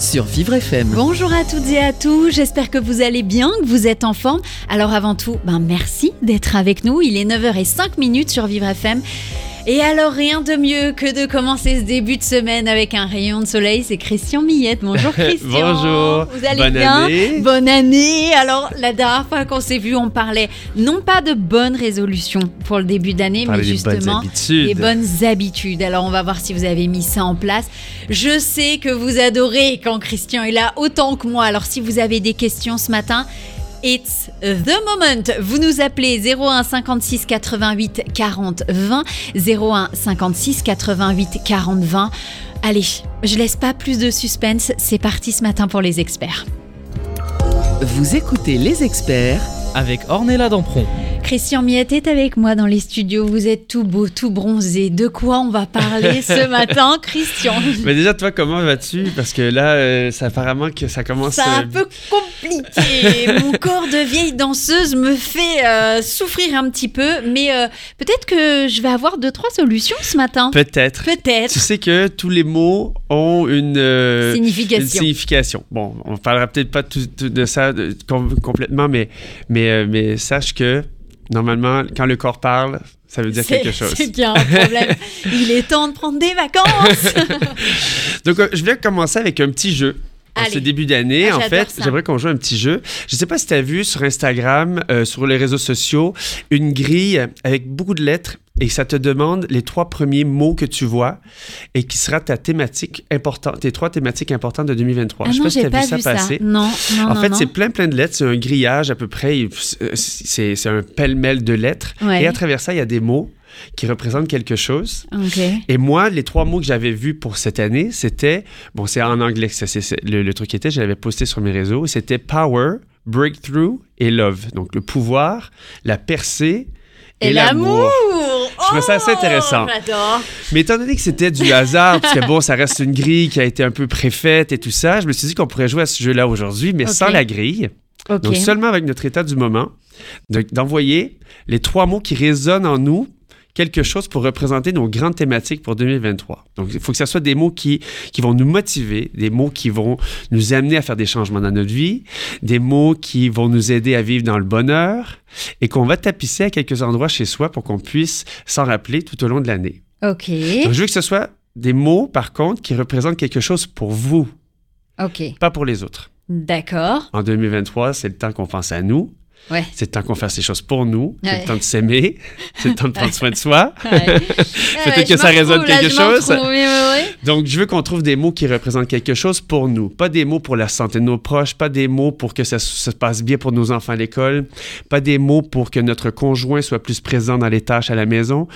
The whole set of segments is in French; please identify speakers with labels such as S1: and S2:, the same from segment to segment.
S1: Sur Vivre FM.
S2: Bonjour à toutes et à tous, j'espère que vous allez bien, que vous êtes en forme. Alors avant tout, ben merci d'être avec nous. Il est 9h05 minutes sur Vivre FM. Et alors rien de mieux que de commencer ce début de semaine avec un rayon de soleil, c'est Christian Millette. Bonjour Christian.
S3: Bonjour.
S2: Vous allez
S3: Bonne
S2: bien
S3: année.
S2: Bonne année. Alors la dernière fois qu'on s'est vu, on parlait non pas de bonnes résolutions pour le début d'année, mais
S3: bonnes
S2: justement
S3: habitudes.
S2: des bonnes habitudes. Alors on va voir si vous avez mis ça en place. Je sais que vous adorez quand Christian est là autant que moi. Alors si vous avez des questions ce matin, It's the moment. Vous nous appelez 01 56 88 40 20 01 56 88 40 20. Allez, je laisse pas plus de suspense. C'est parti ce matin pour les experts.
S1: Vous écoutez les experts
S3: Avec Ornella Dampron.
S2: Christian Miette est avec moi dans les studios. Vous êtes tout beau, tout bronzé. De quoi on va parler ce matin, Christian?
S4: Mais déjà, toi, comment vas-tu? Parce que là, euh, ça apparemment que ça commence.
S2: C'est un
S4: euh,
S2: peu compliqué. Mon corps de vieille danseuse me fait euh, souffrir un petit peu, mais euh, peut-être que je vais avoir deux trois solutions ce matin.
S4: Peut-être.
S2: Peut-être.
S4: Tu sais que tous les mots ont une, une
S2: Signification.
S4: Bon, on parlera peut-être pas tout- tout de ça de- com- complètement, mais, mais, mais sache que normalement, quand le corps parle, ça veut dire quelque chose.
S2: C'est a un problème. Il est temps de prendre des vacances.
S4: Donc, euh, je vais commencer avec un petit jeu. En
S2: Allez.
S4: ce début d'année,
S2: Ah,
S4: en fait, j'aimerais qu'on joue un petit jeu. Je ne sais pas si tu as vu sur Instagram, euh, sur les réseaux sociaux, une grille avec beaucoup de lettres et ça te demande les trois premiers mots que tu vois et qui sera ta thématique importante, tes trois thématiques importantes de 2023.
S2: ah
S4: je sais
S2: non,
S4: pas si tu as
S2: pas
S4: vu ça
S2: vu ça.
S4: passer.
S2: Non, non,
S4: En
S2: non,
S4: fait, c'est plein, plein de lettres. C'est un grillage à peu près. C'est c'est un pêle-mêle de lettres.
S2: Ouais.
S4: Et à travers ça, il y a des mots qui représentent quelque chose. Et moi, les trois mots que j'avais vus pour cette année, c'était, bon, c'est en anglais, que ça, c'est, le, le truc était, je l'avais posté sur mes réseaux, c'était power, breakthrough et love. Donc le pouvoir, la percée et,
S2: Et l'amour.
S4: Je trouvais ça assez
S2: Oh,
S4: intéressant.
S2: J'adore.
S4: Mais étant donné que c'était du hasard, parce que bon, ça reste une grille qui a été un peu préfaite et tout ça, je me suis dit qu'on pourrait jouer à ce jeu-là aujourd'hui, mais sans la grille.
S2: Ok.
S4: Donc seulement avec notre état du moment, d'envoyer les trois mots qui résonnent en nous, quelque chose pour représenter nos grandes thématiques pour 2023. Donc il faut que ce soit des mots qui, qui vont nous motiver, des mots qui vont nous amener à faire des changements dans notre vie, des mots qui vont nous aider à vivre dans le bonheur et qu'on va tapisser à quelques endroits chez soi pour qu'on puisse s'en rappeler tout au long de l'année.
S2: Ok.
S4: Donc je veux que ce soit des mots, par contre, qui représentent quelque chose pour vous,
S2: Ok.
S4: pas pour les autres.
S2: D'accord.
S4: En 2023, c'est le temps qu'on pense à nous.
S2: Ouais.
S4: C'est le temps qu'on fasse ces choses pour nous. C'est le temps de s'aimer. C'est le temps de prendre soin de soi.
S2: Ouais.
S4: Peut-être que ça résonne quelque chose.
S2: Oui, oui, oui.
S4: Donc, je veux qu'on trouve des mots qui représentent quelque chose pour nous. Pas des mots pour la santé de nos proches, pas des mots pour que ça se passe bien pour nos enfants à l'école, pas des mots pour que notre conjoint soit plus présent dans les tâches à la maison.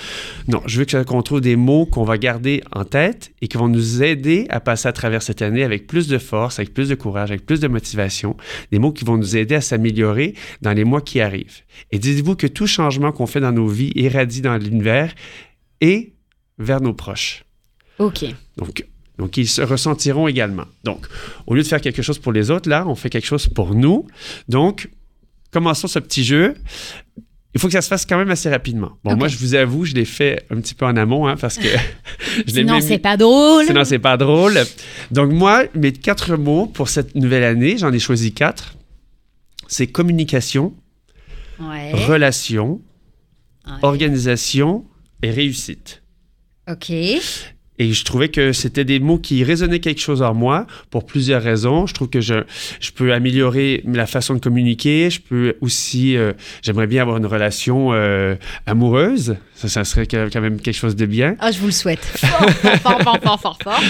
S4: Non, je veux qu'on trouve des mots qu'on va garder en tête et qui vont nous aider à passer à travers cette année avec plus de force, avec plus de courage, avec plus de motivation. Des mots qui vont nous aider à s'améliorer dans les mois qui arrivent. Et dites-vous que tout changement qu'on fait dans nos vies irradie dans l'univers et vers nos proches.
S2: Ok.
S4: Donc, donc, ils se ressentiront également. Donc, au lieu de faire quelque chose pour les autres, là, on fait quelque chose pour nous. Donc, commençons ce petit jeu. Il faut que ça se fasse quand même assez rapidement. Bon, moi, je vous avoue, je l'ai fait un petit peu en amont, hein, parce que je l'ai
S2: Sinon, c'est pas drôle.
S4: Sinon, c'est pas drôle. Donc, moi, mes quatre mots pour cette nouvelle année, j'en ai choisi quatre. C'est communication,
S2: Ouais.
S4: relation,
S2: Ouais.
S4: organisation et réussite.
S2: Ok.
S4: Et je trouvais que c'était des mots qui résonnaient quelque chose en moi pour plusieurs raisons. Je trouve que je, je peux améliorer la façon de communiquer. Je peux aussi, euh, j'aimerais bien avoir une relation euh, amoureuse. Ça, ça serait quand même quelque chose de bien.
S2: Ah, je vous le souhaite. Fort, fort, fort, fort, fort, fort, fort.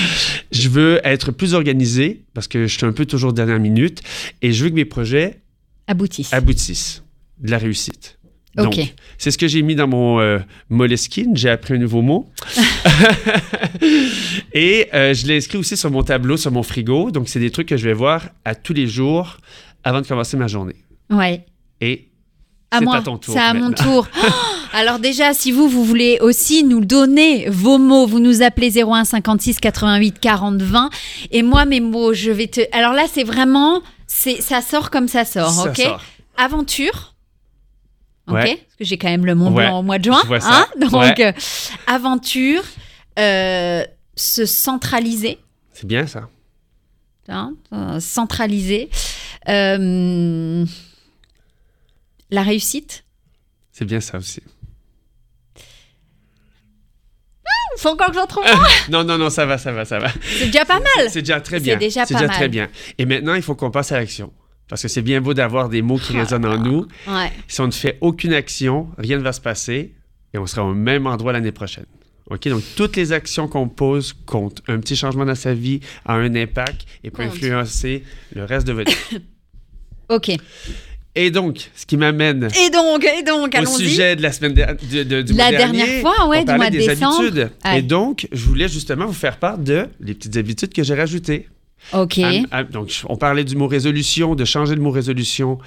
S4: Je veux être plus organisé parce que je suis un peu toujours dernière minute. Et je veux que mes projets
S2: Aboutissent.
S4: aboutissent. De la réussite. Donc,
S2: Ok.
S4: c'est ce que j'ai mis dans mon euh, Moleskine. J'ai appris un nouveau mot. Et euh, je l'ai inscrit aussi sur mon tableau, sur mon frigo. Donc, c'est des trucs que je vais voir à tous les jours avant de commencer ma journée.
S2: Ouais.
S4: Et
S2: À
S4: c'est
S2: moi,
S4: à ton tour.
S2: c'est à mon tour. Oh Alors déjà, si vous, vous voulez aussi nous donner vos mots, vous nous appelez 01 56 88 40 20. Et moi, mes mots, je vais te... Alors là, c'est vraiment... c'est Ça sort comme ça sort,
S4: Ça
S2: ok?
S4: sort.
S2: Aventure. Ok?
S4: Ouais.
S2: Parce que j'ai quand même le Mont
S4: Ouais,
S2: Blanc au mois de juin.
S4: je vois ça.
S2: hein? Donc,
S4: Ouais.
S2: euh, aventure, euh, se centraliser.
S4: C'est bien ça.
S2: hein, euh, centraliser. Euh, la réussite.
S4: C'est bien ça aussi.
S2: Faut encore que j'en trouve un.
S4: Non, non, non, ça va, ça va, ça va.
S2: C'est déjà pas mal.
S4: C'est déjà très
S2: C'est
S4: bien.
S2: déjà
S4: C'est
S2: pas
S4: déjà
S2: mal.
S4: très bien. Et maintenant, il faut qu'on passe à l'action. Parce que c'est bien beau d'avoir des mots qui résonnent en nous.
S2: Ouais.
S4: Si on ne fait aucune action, rien ne va se passer et on sera au même endroit l'année prochaine. OK? Donc, toutes les actions qu'on pose comptent. Un petit changement dans sa vie a un impact et peut
S2: Compte.
S4: influencer le reste de votre vie.
S2: Ok.
S4: Et donc, ce qui m'amène
S2: Et donc, et donc,
S4: au sujet de la semaine der- de- de- du
S2: La
S4: mois
S2: dernière
S4: dernier,
S2: fois, ouais,
S4: on
S2: du mois de
S4: des
S2: décembre.
S4: habitudes.
S2: Ouais.
S4: Et donc, je voulais justement vous faire part de les petites habitudes que j'ai rajoutées.
S2: Ok.
S4: Am- am- donc, on parlait du mot résolution, de changer le mot résolution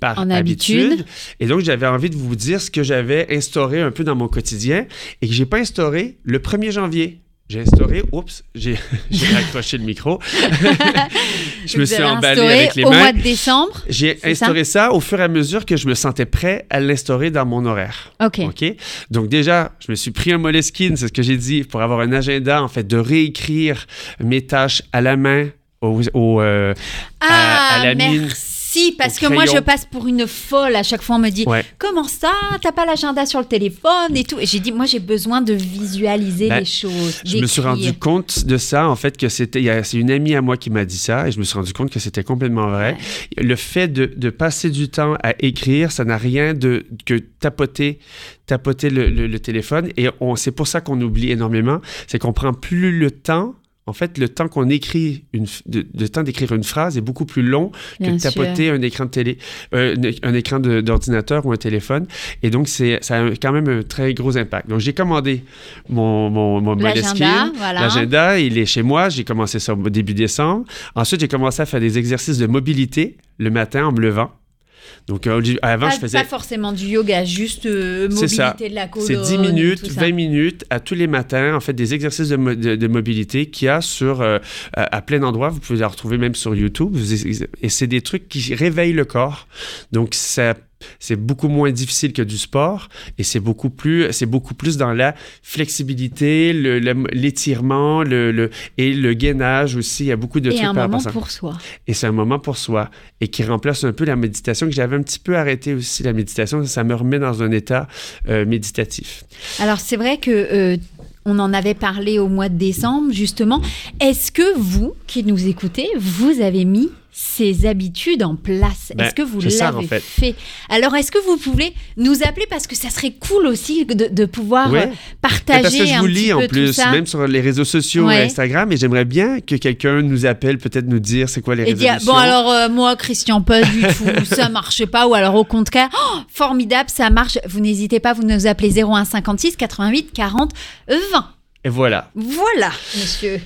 S4: par
S2: En
S4: habitude.
S2: habitude.
S4: Et donc, j'avais envie de vous dire ce que j'avais instauré un peu dans mon quotidien et que j'ai pas instauré le 1er janvier. J'ai instauré, oups, j'ai raccroché le micro. je me suis emballé avec les
S2: au
S4: mains.
S2: mois de décembre.
S4: J'ai
S2: ça?
S4: instauré ça? au fur et à mesure que je me sentais prêt à l'instaurer dans mon horaire.
S2: Ok.
S4: OK? Donc déjà, je me suis pris un Moleskine, c'est ce que j'ai dit, pour avoir un agenda, en fait, de réécrire mes tâches à la main, au, au, euh,
S2: Ah,
S4: à- à la mine,
S2: merci. Parce que moi, je passe pour une folle. À chaque fois, on me dit
S4: Ouais.
S2: Comment ça? T'as pas l'agenda sur le téléphone et tout. Et j'ai dit Moi, j'ai besoin de visualiser
S4: Ben,
S2: les choses.
S4: Je me suis rendu compte de ça, en fait, que c'était. C'est une amie à moi qui m'a dit ça, et je me suis rendu compte que c'était complètement vrai. Le fait de, de passer du temps à écrire, ça n'a rien de que tapoter, tapoter le, le- le téléphone. Et on, c'est pour ça qu'on oublie énormément, c'est qu'on prend plus le temps. En fait, le temps qu'on écrit, une, de, temps d'écrire une phrase est beaucoup plus long que
S2: Bien
S4: de
S2: sûr.
S4: tapoter un écran de télé, euh, un, un écran d'ordinateur ou un téléphone. Et donc, c'est, ça a quand même un très gros impact. Donc, j'ai commandé mon, mon, mon
S2: L'agenda, voilà.
S4: L'agenda, il est chez moi. J'ai commencé ça au début décembre. Ensuite, j'ai commencé à faire des exercices de mobilité le matin en me levant. Donc, euh, avant,
S2: Pas,
S4: je faisais...
S2: pas forcément du yoga, juste euh,
S4: C'est ça.
S2: mobilité de la colonne.
S4: C'est 10
S2: et
S4: minutes,
S2: tout ça.
S4: 20 minutes à tous les matins, en fait, des exercices de, mo- de- de mobilité qu'il y a sur, euh, à, à plein d'endroits. Vous pouvez les retrouver même sur YouTube. Et c'est des trucs qui réveillent le corps. Donc, ça, c'est beaucoup moins difficile que du sport et c'est beaucoup plus, c'est beaucoup plus dans la flexibilité, le- le- l'étirement le, le- et le gainage aussi. Il y a beaucoup de
S2: Et
S4: trucs
S2: un
S4: par
S2: moment pour soi.
S4: Et c'est un moment pour soi et qui remplace un peu la méditation que j'avais un petit peu arrêté aussi la méditation. Ça me remet dans un état euh, méditatif.
S2: Alors c'est vrai que euh, on en avait parlé au mois de décembre justement. Est-ce que vous qui nous écoutez, vous avez mis ces habitudes en place
S4: Ben,
S2: Est-ce que vous l'avez
S4: en fait.
S2: fait? Alors est-ce que vous pouvez nous appeler parce que ça serait cool aussi de, de pouvoir
S4: Ouais.
S2: euh, partager
S4: Parce que je
S2: un
S4: vous lis en plus, même sur les réseaux sociaux,
S2: Ouais.
S4: Instagram, et j'aimerais bien que quelqu'un nous appelle, peut-être nous dire c'est quoi les
S2: Et dire,
S4: résolutions.
S2: bon alors euh, moi Christian pas du tout, ça marche pas ou alors au contraire, oh, formidable, ça marche. Vous n'hésitez pas, vous nous appelez 01 56 88 40 20.
S4: Et voilà.
S2: Voilà, monsieur.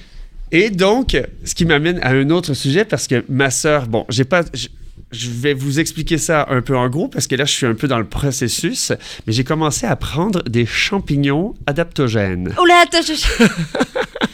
S4: Et donc, ce qui m'amène à un autre sujet, parce que ma sœur, bon, j'ai pas. je- je vais vous expliquer ça un peu en gros parce que là, je suis un peu dans le processus, mais j'ai commencé à prendre des champignons adaptogènes.
S2: Oh là, attends, je...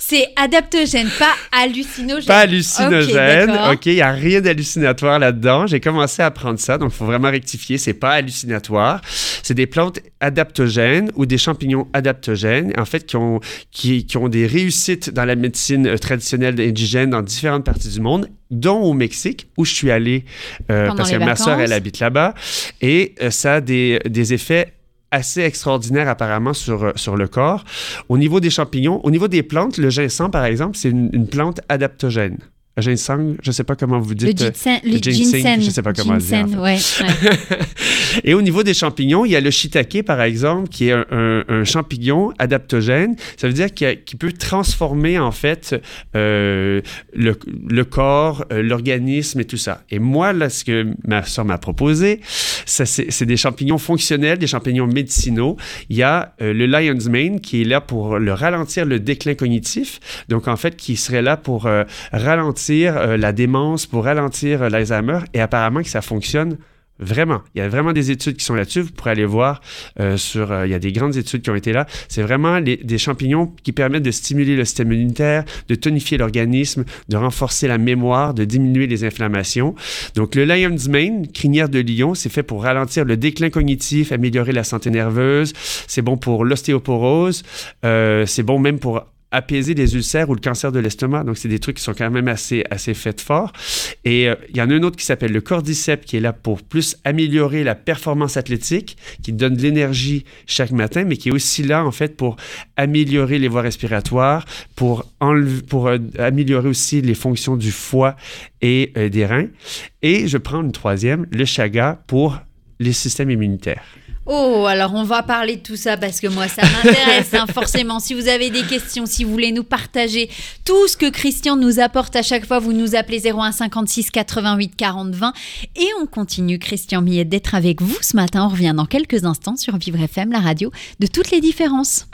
S2: C'est adaptogène, pas hallucinogène.
S4: Pas hallucinogène,
S2: Ok,
S4: il n'y a rien d'hallucinatoire là-dedans. J'ai commencé à prendre ça, donc il faut vraiment rectifier, c'est pas hallucinatoire. C'est des plantes adaptogènes ou des champignons adaptogènes, en fait, qui ont, qui, qui ont des réussites dans la médecine euh, traditionnelle indigène dans différentes parties du monde, dont au Mexique, où je suis allé, euh, parce que ma
S2: vacances.
S4: elle habite là-bas, et euh, ça a des, des effets assez extraordinaires apparemment sur, euh, sur le corps. Au niveau des champignons, au niveau des plantes, le ginseng, par exemple, c'est une, une plante adaptogène. Le ginseng, je ne sais pas comment vous
S2: Le
S4: dites. euh,
S2: ginseng,
S4: le
S2: le
S4: ginseng,
S2: ginseng,
S4: je sais pas comment le dire, en
S2: ginseng,
S4: fait.
S2: ouais, ouais.
S4: Et au niveau des champignons, il y a le shiitake, par exemple, qui est un, un- un champignon adaptogène. Ça veut dire qu'il peut transformer, en fait, euh, le, le corps, euh, l'organisme et tout ça. Et moi, là, ce que ma soeur m'a proposé, c'est des champignons fonctionnels, des champignons médicinaux. Il y a euh, le lion's mane qui est là pour le ralentir le déclin cognitif. Donc, en fait, qui serait là pour euh, ralentir euh, la démence, pour ralentir euh, l'Alzheimer. Et apparemment que ça fonctionne Vraiment, il y a vraiment des études qui sont là-dessus. Vous pourrez aller voir euh, sur. il y a des grandes études qui ont été là. C'est vraiment des champignons qui permettent de stimuler le système immunitaire, de tonifier l'organisme, de renforcer la mémoire, de diminuer les inflammations. Donc, le Lion's Mane, crinière de lion, c'est fait pour ralentir le déclin cognitif, améliorer la santé nerveuse. C'est bon pour l'ostéoporose. C'est bon même pour apaiser les ulcères ou le cancer de l'estomac. Donc, c'est des trucs qui sont quand même assez, assez faits fort. Et euh, il y en a un autre qui s'appelle le cordyceps qui est là pour plus améliorer la performance athlétique, qui donne de l'énergie chaque matin, mais qui est aussi là, en fait, pour améliorer les voies respiratoires, pour, euh, améliorer aussi les fonctions du foie et euh, des reins. Et je prends une troisième, le chaga, pour les systèmes immunitaires.
S5: Oh, alors on va parler de tout ça parce que moi ça m'intéresse hein, forcément. Si vous avez des questions, si vous voulez nous partager tout ce que Christian nous apporte à chaque fois, vous nous appelez 01 56 88 40 20 et on continue Christian Millet d'être avec vous ce matin. On revient dans quelques instants sur Vivre FM, la radio de toutes les différences.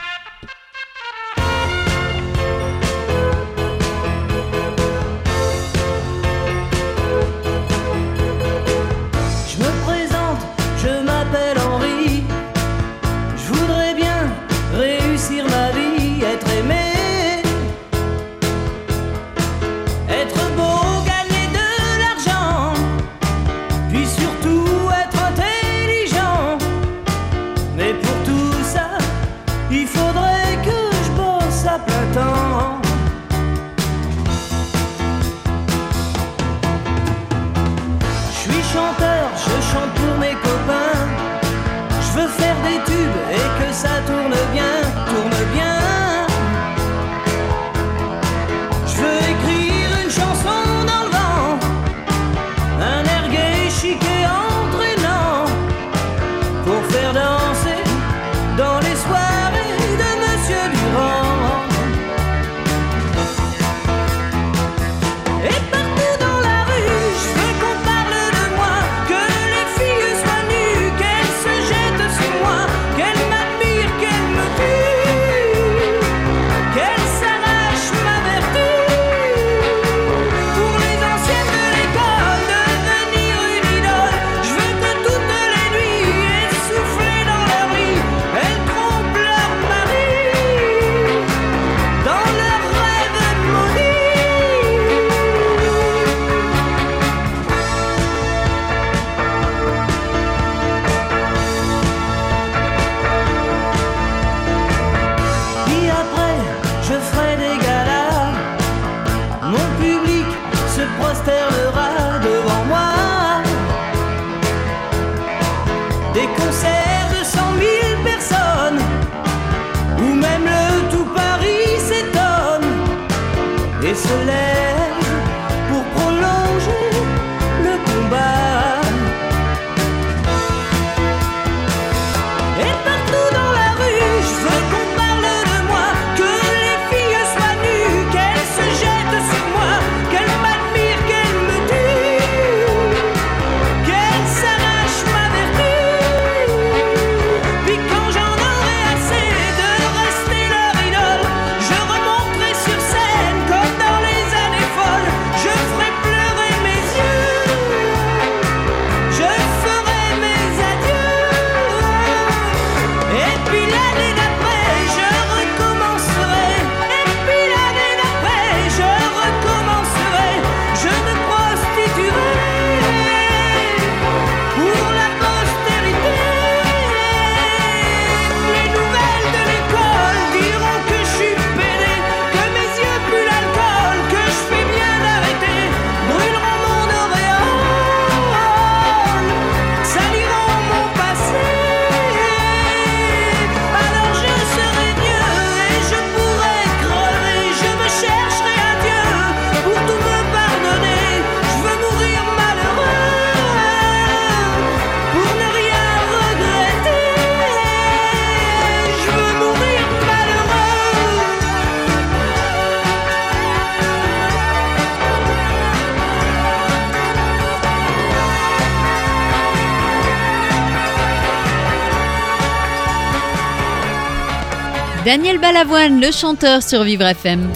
S5: Daniel Balavoine, le chanteur sur Vivre FM.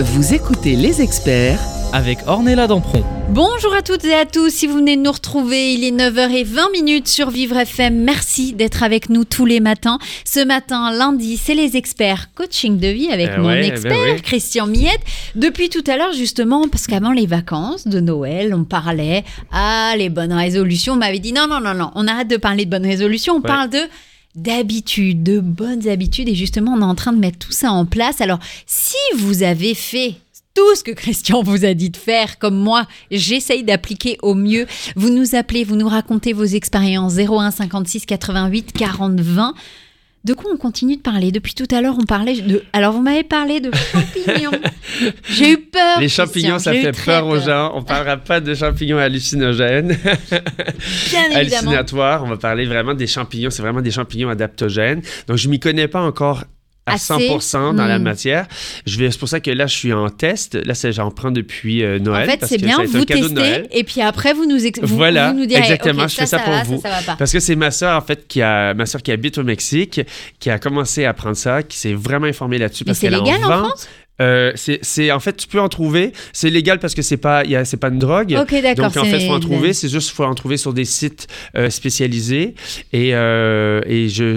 S1: Vous écoutez Les Experts
S3: avec Ornella Dampron.
S2: Bonjour à toutes et à tous, si vous venez de nous retrouver, il est 9h20 minutes sur Vivre FM. Merci d'être avec nous tous les matins. Ce matin, lundi, c'est les experts coaching de vie avec
S4: Eh
S2: mon
S4: ouais, eh ben
S2: expert
S4: oui.
S2: Christian Miette. Depuis tout à l'heure, justement, parce qu'avant les vacances de Noël, on parlait ah les bonnes résolutions. On m'avait dit non non non non, on arrête de parler de bonnes résolutions, on
S4: Ouais.
S2: parle de d'habitudes, de bonnes habitudes et justement on est en train de mettre tout ça en place. Alors si vous avez fait tout ce que Christian vous a dit de faire, comme moi, j'essaye d'appliquer au mieux. Vous nous appelez, vous nous racontez vos expériences 01 56 88 40 20. De quoi on continue de parler Depuis tout à l'heure, on parlait de. Alors, vous m'avez parlé de champignons. J'ai eu peur.
S4: Les
S2: Christian,
S4: champignons, ça fait peur aux gens. On parlera pas de champignons hallucinogènes,
S2: Bien
S4: hallucinatoires. On va parler vraiment des champignons. C'est vraiment des champignons adaptogènes. Donc, je m'y connais pas encore à
S2: Assez.
S4: 100% dans la
S2: Hmm.
S4: matière. Je vais, c'est pour ça que là, je suis en test. Là, c'est- j'en prends depuis euh, Noël.
S2: En fait, c'est bien, vous testez et puis après, vous nous, ex- vous,
S4: Voilà,
S2: vous nous direz.
S4: exactement, je fais ça pour
S2: va,
S4: vous.
S2: Ça, ça.
S4: Parce que c'est ma soeur, en fait, qui a, ma soeur qui habite au Mexique, qui a commencé à apprendre ça, qui s'est vraiment informée là-dessus.
S2: Mais
S4: parce
S2: c'est
S4: qu'elle
S2: légal en
S4: vend.
S2: France?
S4: Euh, c'est, c'est- en fait, tu peux en trouver. C'est légal parce que c'est pas, il y a- c'est pas une drogue.
S2: Ok, d'accord.
S4: Donc, en fait, il faut en trouver. C'est juste qu'il faut en trouver sur des sites euh, spécialisés. Et, euh, et je,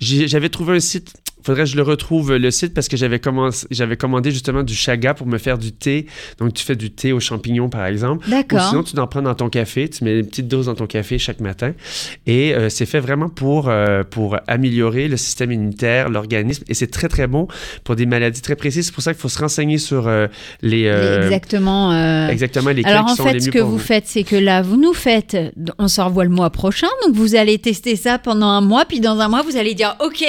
S4: j'avais trouvé un site. Faudrait que je le retrouve, le site, parce que j'avais, commencé, j'avais commandé justement du chaga pour me faire du thé. Donc, tu fais du thé aux champignons, par exemple. Ou
S2: D'accord.
S4: sinon, tu en prends dans ton café. Tu mets une petite dose dans ton café chaque matin. Et euh, c'est fait vraiment pour, euh, pour améliorer le système immunitaire, l'organisme. Et c'est très, très bon pour des maladies très précises. C'est pour ça qu'il faut se renseigner sur euh, les...
S2: Exactement.
S4: Exactement, lesquels
S2: Alors
S4: qui
S2: en
S4: sont
S2: fait,
S4: les
S2: ce
S4: mieux
S2: que vous faites, c'est que là, vous nous faites, on se revoit le mois prochain, donc vous allez tester ça pendant un mois, puis dans un mois, vous allez dire, ok,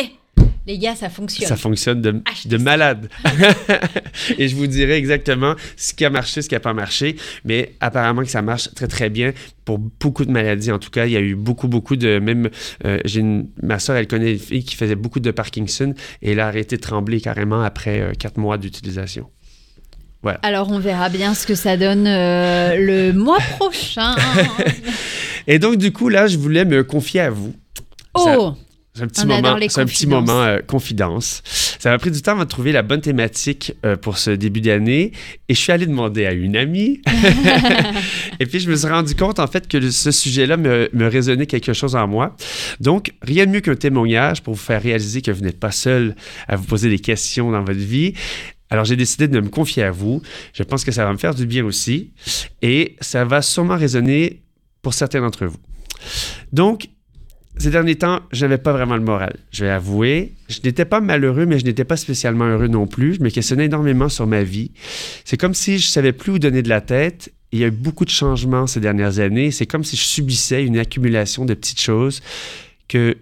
S2: les gars, ça fonctionne.
S4: Ça fonctionne de, de malade. et je vous dirai exactement ce qui a marché, ce qui n'a pas marché. Mais apparemment que ça marche très, très bien pour beaucoup de maladies. En tout cas, il y a eu beaucoup, beaucoup de... Même, euh, j'ai ma soeur, elle connaît une fille qui faisait beaucoup de Parkinson et elle a arrêté de trembler carrément après euh, quatre mois d'utilisation.
S2: Alors on verra bien ce que ça donne euh, le mois prochain.
S4: Et donc, du coup, là, je voulais me confier à vous. Ça-
S2: oh,
S4: C'est un petit
S2: On
S4: moment, c'est un petit moment euh, confidence. Ça m'a pris du temps avant de trouver la bonne thématique euh, pour ce début d'année et je suis allé demander à une amie. et puis je me suis rendu compte en fait que ce sujet-là me, me résonnait quelque chose en moi. Donc rien de mieux qu'un témoignage pour vous faire réaliser que vous n'êtes pas seul à vous poser des questions dans votre vie. Alors j'ai décidé de me confier à vous. Je pense que ça va me faire du bien aussi et ça va sûrement résonner pour certains d'entre vous. Donc ces derniers temps, je n'avais pas vraiment le moral. Je vais avouer, je n'étais pas malheureux, mais je n'étais pas spécialement heureux non plus. Je me questionnais énormément sur ma vie. C'est comme si je savais plus où donner de la tête. Il y a eu beaucoup de changements ces dernières années. C'est comme si je subissais une accumulation de petites choses que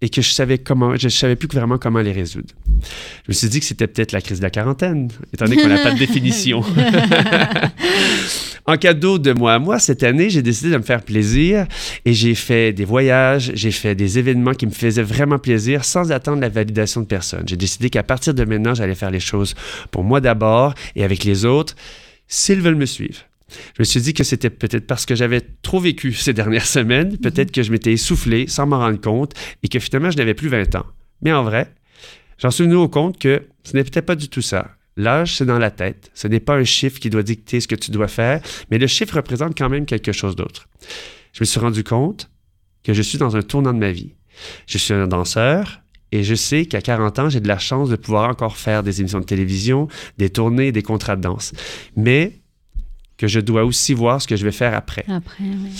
S4: et que je savais comment, je savais plus vraiment comment les résoudre. Je me suis dit que c'était peut-être la crise de la quarantaine, étant donné qu'on n'a pas de définition. en cadeau de moi à moi, cette année, j'ai décidé de me faire plaisir et j'ai fait des voyages, j'ai fait des événements qui me faisaient vraiment plaisir sans attendre la validation de personne. J'ai décidé qu'à partir de maintenant, j'allais faire les choses pour moi d'abord et avec les autres, s'ils veulent me suivre. Je me suis dit que c'était peut-être parce que j'avais trop vécu ces dernières semaines, peut-être que je m'étais essoufflé sans m'en rendre compte et que finalement je n'avais plus 20 ans. Mais en vrai, j'en suis venu au compte que ce peut-être pas du tout ça. L'âge, c'est dans la tête. Ce n'est pas un chiffre qui doit dicter ce que tu dois faire, mais le chiffre représente quand même quelque chose d'autre. Je me suis rendu compte que je suis dans un tournant de ma vie. Je suis un danseur et je sais qu'à 40 ans, j'ai de la chance de pouvoir encore faire des émissions de télévision, des tournées, des contrats de danse. Mais que je dois aussi voir ce que je vais faire après.
S2: après, ouais.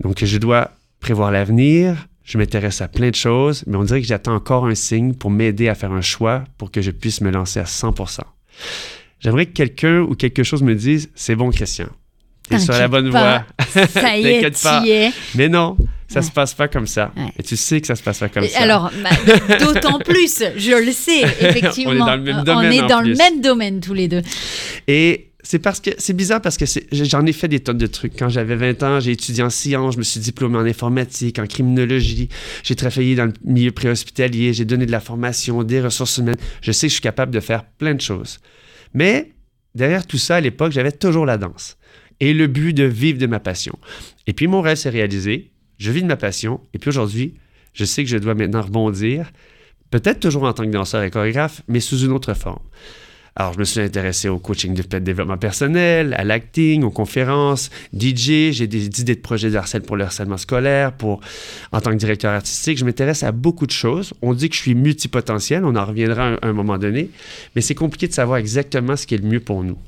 S4: Donc, je dois prévoir l'avenir. Je m'intéresse à plein de choses, mais on dirait que j'attends encore un signe pour m'aider à faire un choix pour que je puisse me lancer à 100%. J'aimerais que quelqu'un ou quelque chose me dise C'est bon, Christian. T'es sur la bonne
S2: pas.
S4: voie.
S2: ça y est,
S4: pas.
S2: t'y es.
S4: Mais non, ça
S2: Ouais.
S4: se passe pas comme ça.
S2: Ouais.
S4: Et tu sais que ça se passe pas comme
S2: Et
S4: ça.
S2: Alors, bah, d'autant plus, je le sais, effectivement.
S4: On est dans le même domaine,
S2: On est
S4: en
S2: dans le même domaine tous les deux.
S4: Et c'est parce que c'est bizarre parce que j'en ai fait des tonnes de trucs. Quand j'avais 20 ans, j'ai étudié en sciences, je me suis diplômé en informatique, en criminologie, j'ai travaillé dans le milieu préhospitalier, j'ai donné de la formation, des ressources humaines. Je sais que je suis capable de faire plein de choses. Mais derrière tout ça, à l'époque, j'avais toujours la danse et le but de vivre de ma passion. Et puis mon rêve s'est réalisé, je vis de ma passion et puis aujourd'hui, je sais que je dois maintenant rebondir, peut-être toujours en tant que danseur et chorégraphe, mais sous une autre forme. Alors, je me suis intéressé au coaching de développement personnel, à l'acting, aux conférences, DJ. J'ai des idées de projets de harcèlement pour le harcèlement scolaire, pour, en tant que directeur artistique. Je m'intéresse à beaucoup de choses. On dit que je suis multipotentiel. On en reviendra à un, moment donné. Mais c'est compliqué de savoir exactement ce qui est le mieux pour nous.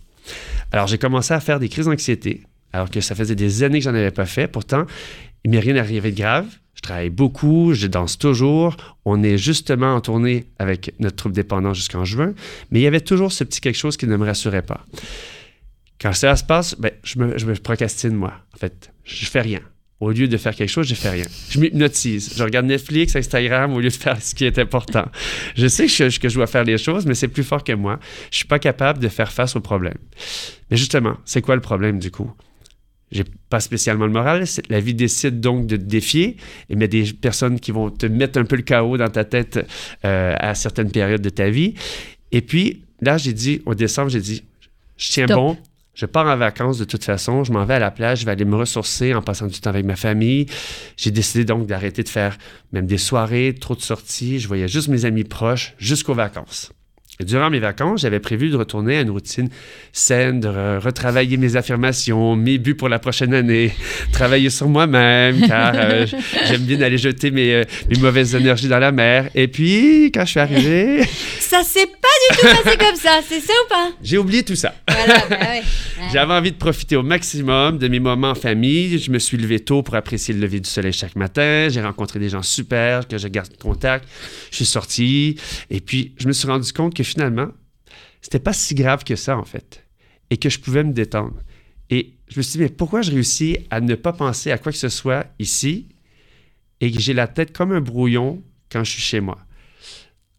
S4: Alors, j'ai commencé à faire des crises d'anxiété, alors que ça faisait des années que j'en avais pas fait. Pourtant, il m'est rien arrivé de grave. Je travaille beaucoup, je danse toujours. On est justement en tournée avec notre troupe dépendant jusqu'en juin, mais il y avait toujours ce petit quelque chose qui ne me rassurait pas. Quand ça se passe, ben, je, me, procrastine, moi. En fait, je fais rien. Au lieu de faire quelque chose, je fais rien. Je m'hypnotise. Je regarde Netflix, Instagram au lieu de faire ce qui est important. Je sais que je, que je dois faire les choses, mais c'est plus fort que moi. Je suis pas capable de faire face au problème. Mais justement, c'est quoi le problème du coup? J'ai pas spécialement le moral. La vie décide donc de te défier, et mais des personnes qui vont te mettre un peu le chaos dans ta tête euh, à certaines périodes de ta vie. Et puis là, j'ai dit, au décembre, j'ai dit, je tiens
S2: Stop.
S4: bon. Je pars en vacances de toute façon. Je m'en vais à la plage. Je vais aller me ressourcer en passant du temps avec ma famille. J'ai décidé donc d'arrêter de faire même des soirées, trop de sorties. Je voyais juste mes amis proches jusqu'aux vacances. Durant mes vacances, j'avais prévu de retourner à une routine saine, de re- retravailler mes affirmations, mes buts pour la prochaine année, travailler sur moi-même, car euh, j'aime bien aller jeter mes, euh, mes mauvaises énergies dans la mer. Et puis, quand je suis arrivé,
S2: Ça s'est pas du tout passé comme ça, c'est ça ou pas?
S4: J'ai oublié tout ça.
S2: Voilà, bah ouais.
S4: J'avais envie de profiter au maximum de mes moments en famille. Je me suis levé tôt pour apprécier le lever du soleil chaque matin. J'ai rencontré des gens super que je garde contact. Je suis sorti et puis je me suis rendu compte que finalement, c'était pas si grave que ça en fait et que je pouvais me détendre. Et je me suis dit, mais pourquoi je réussis à ne pas penser à quoi que ce soit ici et que j'ai la tête comme un brouillon quand je suis chez moi?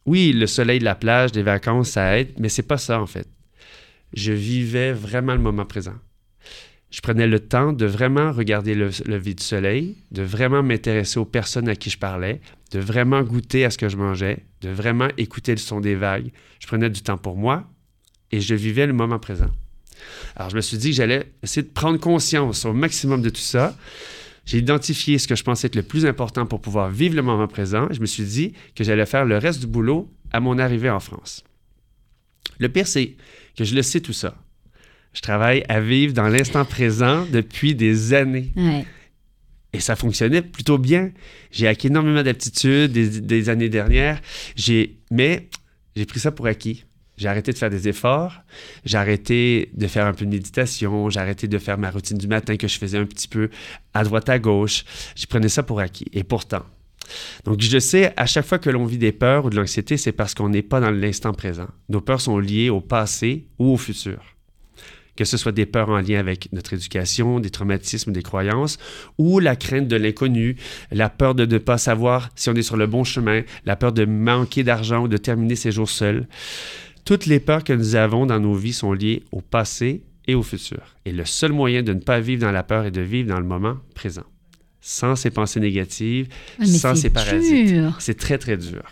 S4: Oui, le soleil de la plage, des vacances, ça aide, mais c'est pas ça en fait je vivais vraiment le moment présent. Je prenais le temps de vraiment regarder le lever du soleil, de vraiment m'intéresser aux personnes à qui je parlais, de vraiment goûter à ce que je mangeais, de vraiment écouter le son des vagues. Je prenais du temps pour moi et je vivais le moment présent. Alors, je me suis dit que j'allais essayer de prendre conscience au maximum de tout ça. J'ai identifié ce que je pensais être le plus important pour pouvoir vivre le moment présent. Je me suis dit que j'allais faire le reste du boulot à mon arrivée en France. Le pire, c'est que je le sais tout ça. Je travaille à vivre dans l'instant présent depuis des années.
S2: Ouais.
S4: Et ça fonctionnait plutôt bien. J'ai acquis énormément d'aptitudes des, des années dernières. J'ai, mais j'ai pris ça pour acquis. J'ai arrêté de faire des efforts. J'ai arrêté de faire un peu de méditation. J'ai arrêté de faire ma routine du matin que je faisais un petit peu à droite, à gauche. Je prenais ça pour acquis. Et pourtant, donc je sais, à chaque fois que l'on vit des peurs ou de l'anxiété, c'est parce qu'on n'est pas dans l'instant présent. Nos peurs sont liées au passé ou au futur que ce soit des peurs en lien avec notre éducation, des traumatismes, des croyances, ou la crainte de l'inconnu, la peur de ne pas savoir si on est sur le bon chemin, la peur de manquer d'argent ou de terminer ses jours seuls. Toutes les peurs que nous avons dans nos vies sont liées au passé et au futur. Et le seul moyen de ne pas vivre dans la peur est de vivre dans le moment présent, sans ces pensées négatives,
S2: mais
S4: sans ces parasites. C'est très, très dur.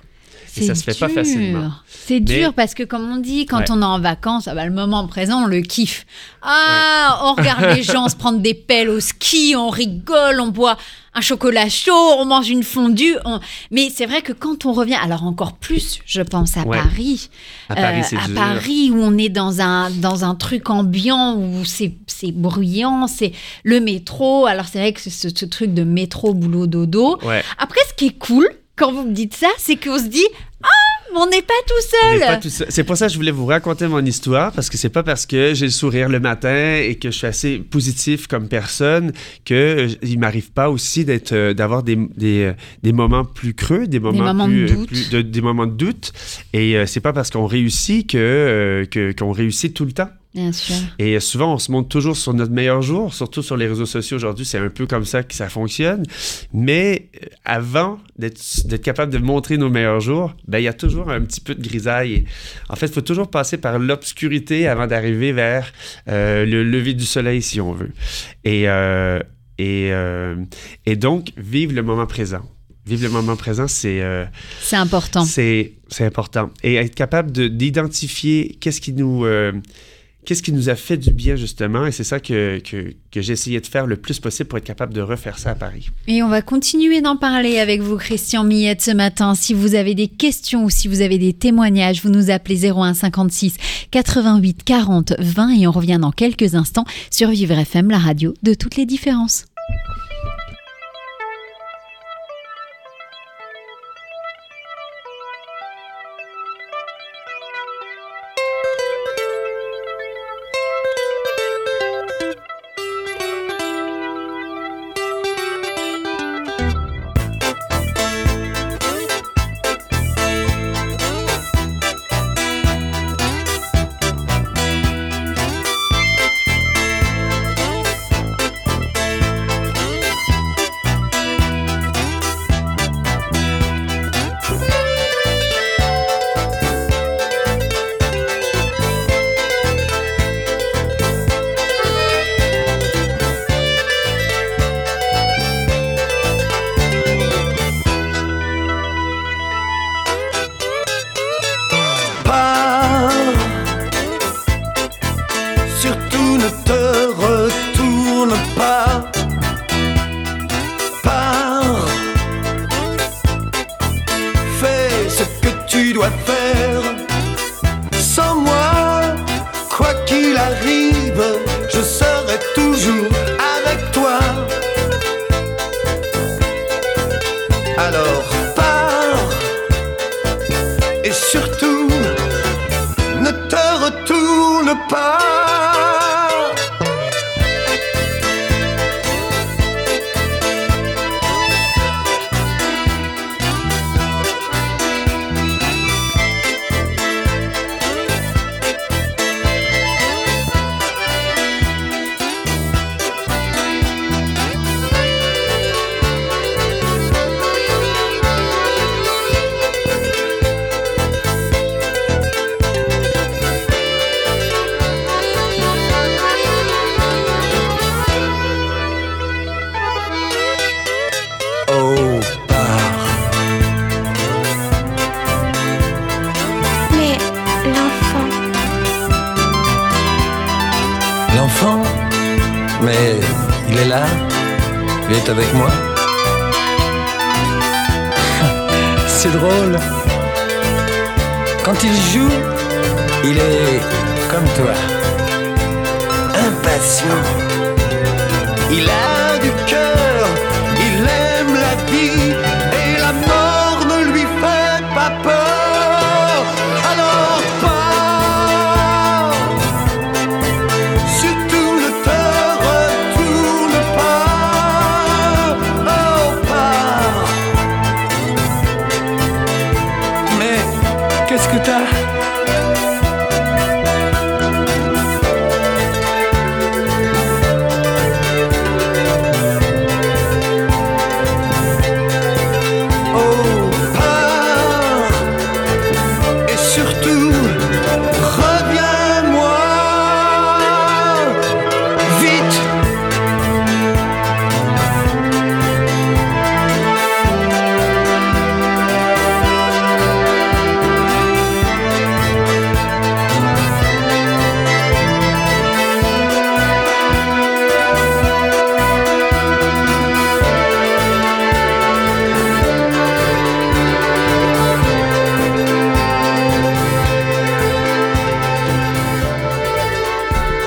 S4: Et
S2: C'est
S4: ça se fait pas
S2: dur.
S4: facilement.
S2: C'est dur parce que, comme on dit, quand
S4: Ouais.
S2: on est en vacances, ah bah, le moment présent, on le kiffe. Ah, on regarde les gens se prendre des pelles au ski, on rigole, on boit un chocolat chaud, on mange une fondue. on- Mais c'est vrai que quand on revient, alors encore plus, je pense à
S4: Ouais.
S2: Paris.
S4: À Paris,
S2: Euh, à. Paris, où on est dans un, dans un truc ambiant, où c'est c'est bruyant, c'est le métro. Alors c'est vrai que ce, ce truc de métro, boulot, dodo.
S4: Ouais.
S2: Après, ce qui est cool, quand vous me dites ça, c'est qu'on se dit Ah, mais on n'est pas tout seul.
S4: C'est pour ça que je voulais vous raconter mon histoire, parce que c'est pas parce que j'ai le sourire le matin et que je suis assez positif comme personne que euh, il m'arrive pas aussi d'être, euh, d'avoir des, des, euh, des moments plus creux, des moments,
S2: moments
S4: plus,
S2: de doute.
S4: plus- de- des moments de doute. Et c'est pas parce qu'on réussit que, que- qu'on réussit tout le temps.
S2: Bien sûr.
S4: Et souvent, on se montre toujours sur notre meilleur jour, surtout sur les réseaux sociaux aujourd'hui, c'est un peu comme ça que ça fonctionne. Mais euh, avant d'être capable de montrer nos meilleurs jours, ben, il y a toujours un petit peu de grisaille. En fait, il faut toujours passer par l'obscurité avant d'arriver vers euh, le lever du soleil, si on veut. Et, euh, et, euh, et donc, vivre le moment présent. Vivre le moment présent, c'est... euh,
S2: C'est important.
S4: c'est important. Et être capable de- d'identifier qu'est-ce qui nous... euh, qu'est-ce qui nous a fait du bien, justement? Et c'est ça que, que, j'ai essayé de faire le plus possible pour être capable de refaire ça à Paris.
S2: Et on va continuer d'en parler avec vous, Christian Millette, ce matin. Si vous avez des questions ou si vous avez des témoignages, vous nous appelez 01 56 88 40 20 et on revient dans quelques instants sur Vivre FM, la radio de toutes les différences.
S6: Avec moi C'est drôle. Quand il joue, il est comme toi. Impatient. Il a du cœur,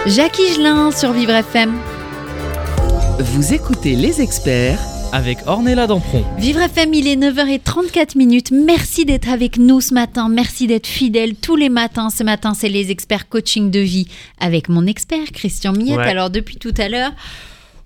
S2: Jacques Higelin sur Vivre FM.
S1: Vous écoutez les experts
S3: Avec Ornella Dampron.
S2: Vivre FM, il est 9h34 minutes. Merci d'être avec nous ce matin. Merci d'être fidèle tous les matins. Ce matin, c'est les experts coaching de vie avec mon expert Christian Miette.
S4: Ouais.
S2: Alors, depuis tout à l'heure,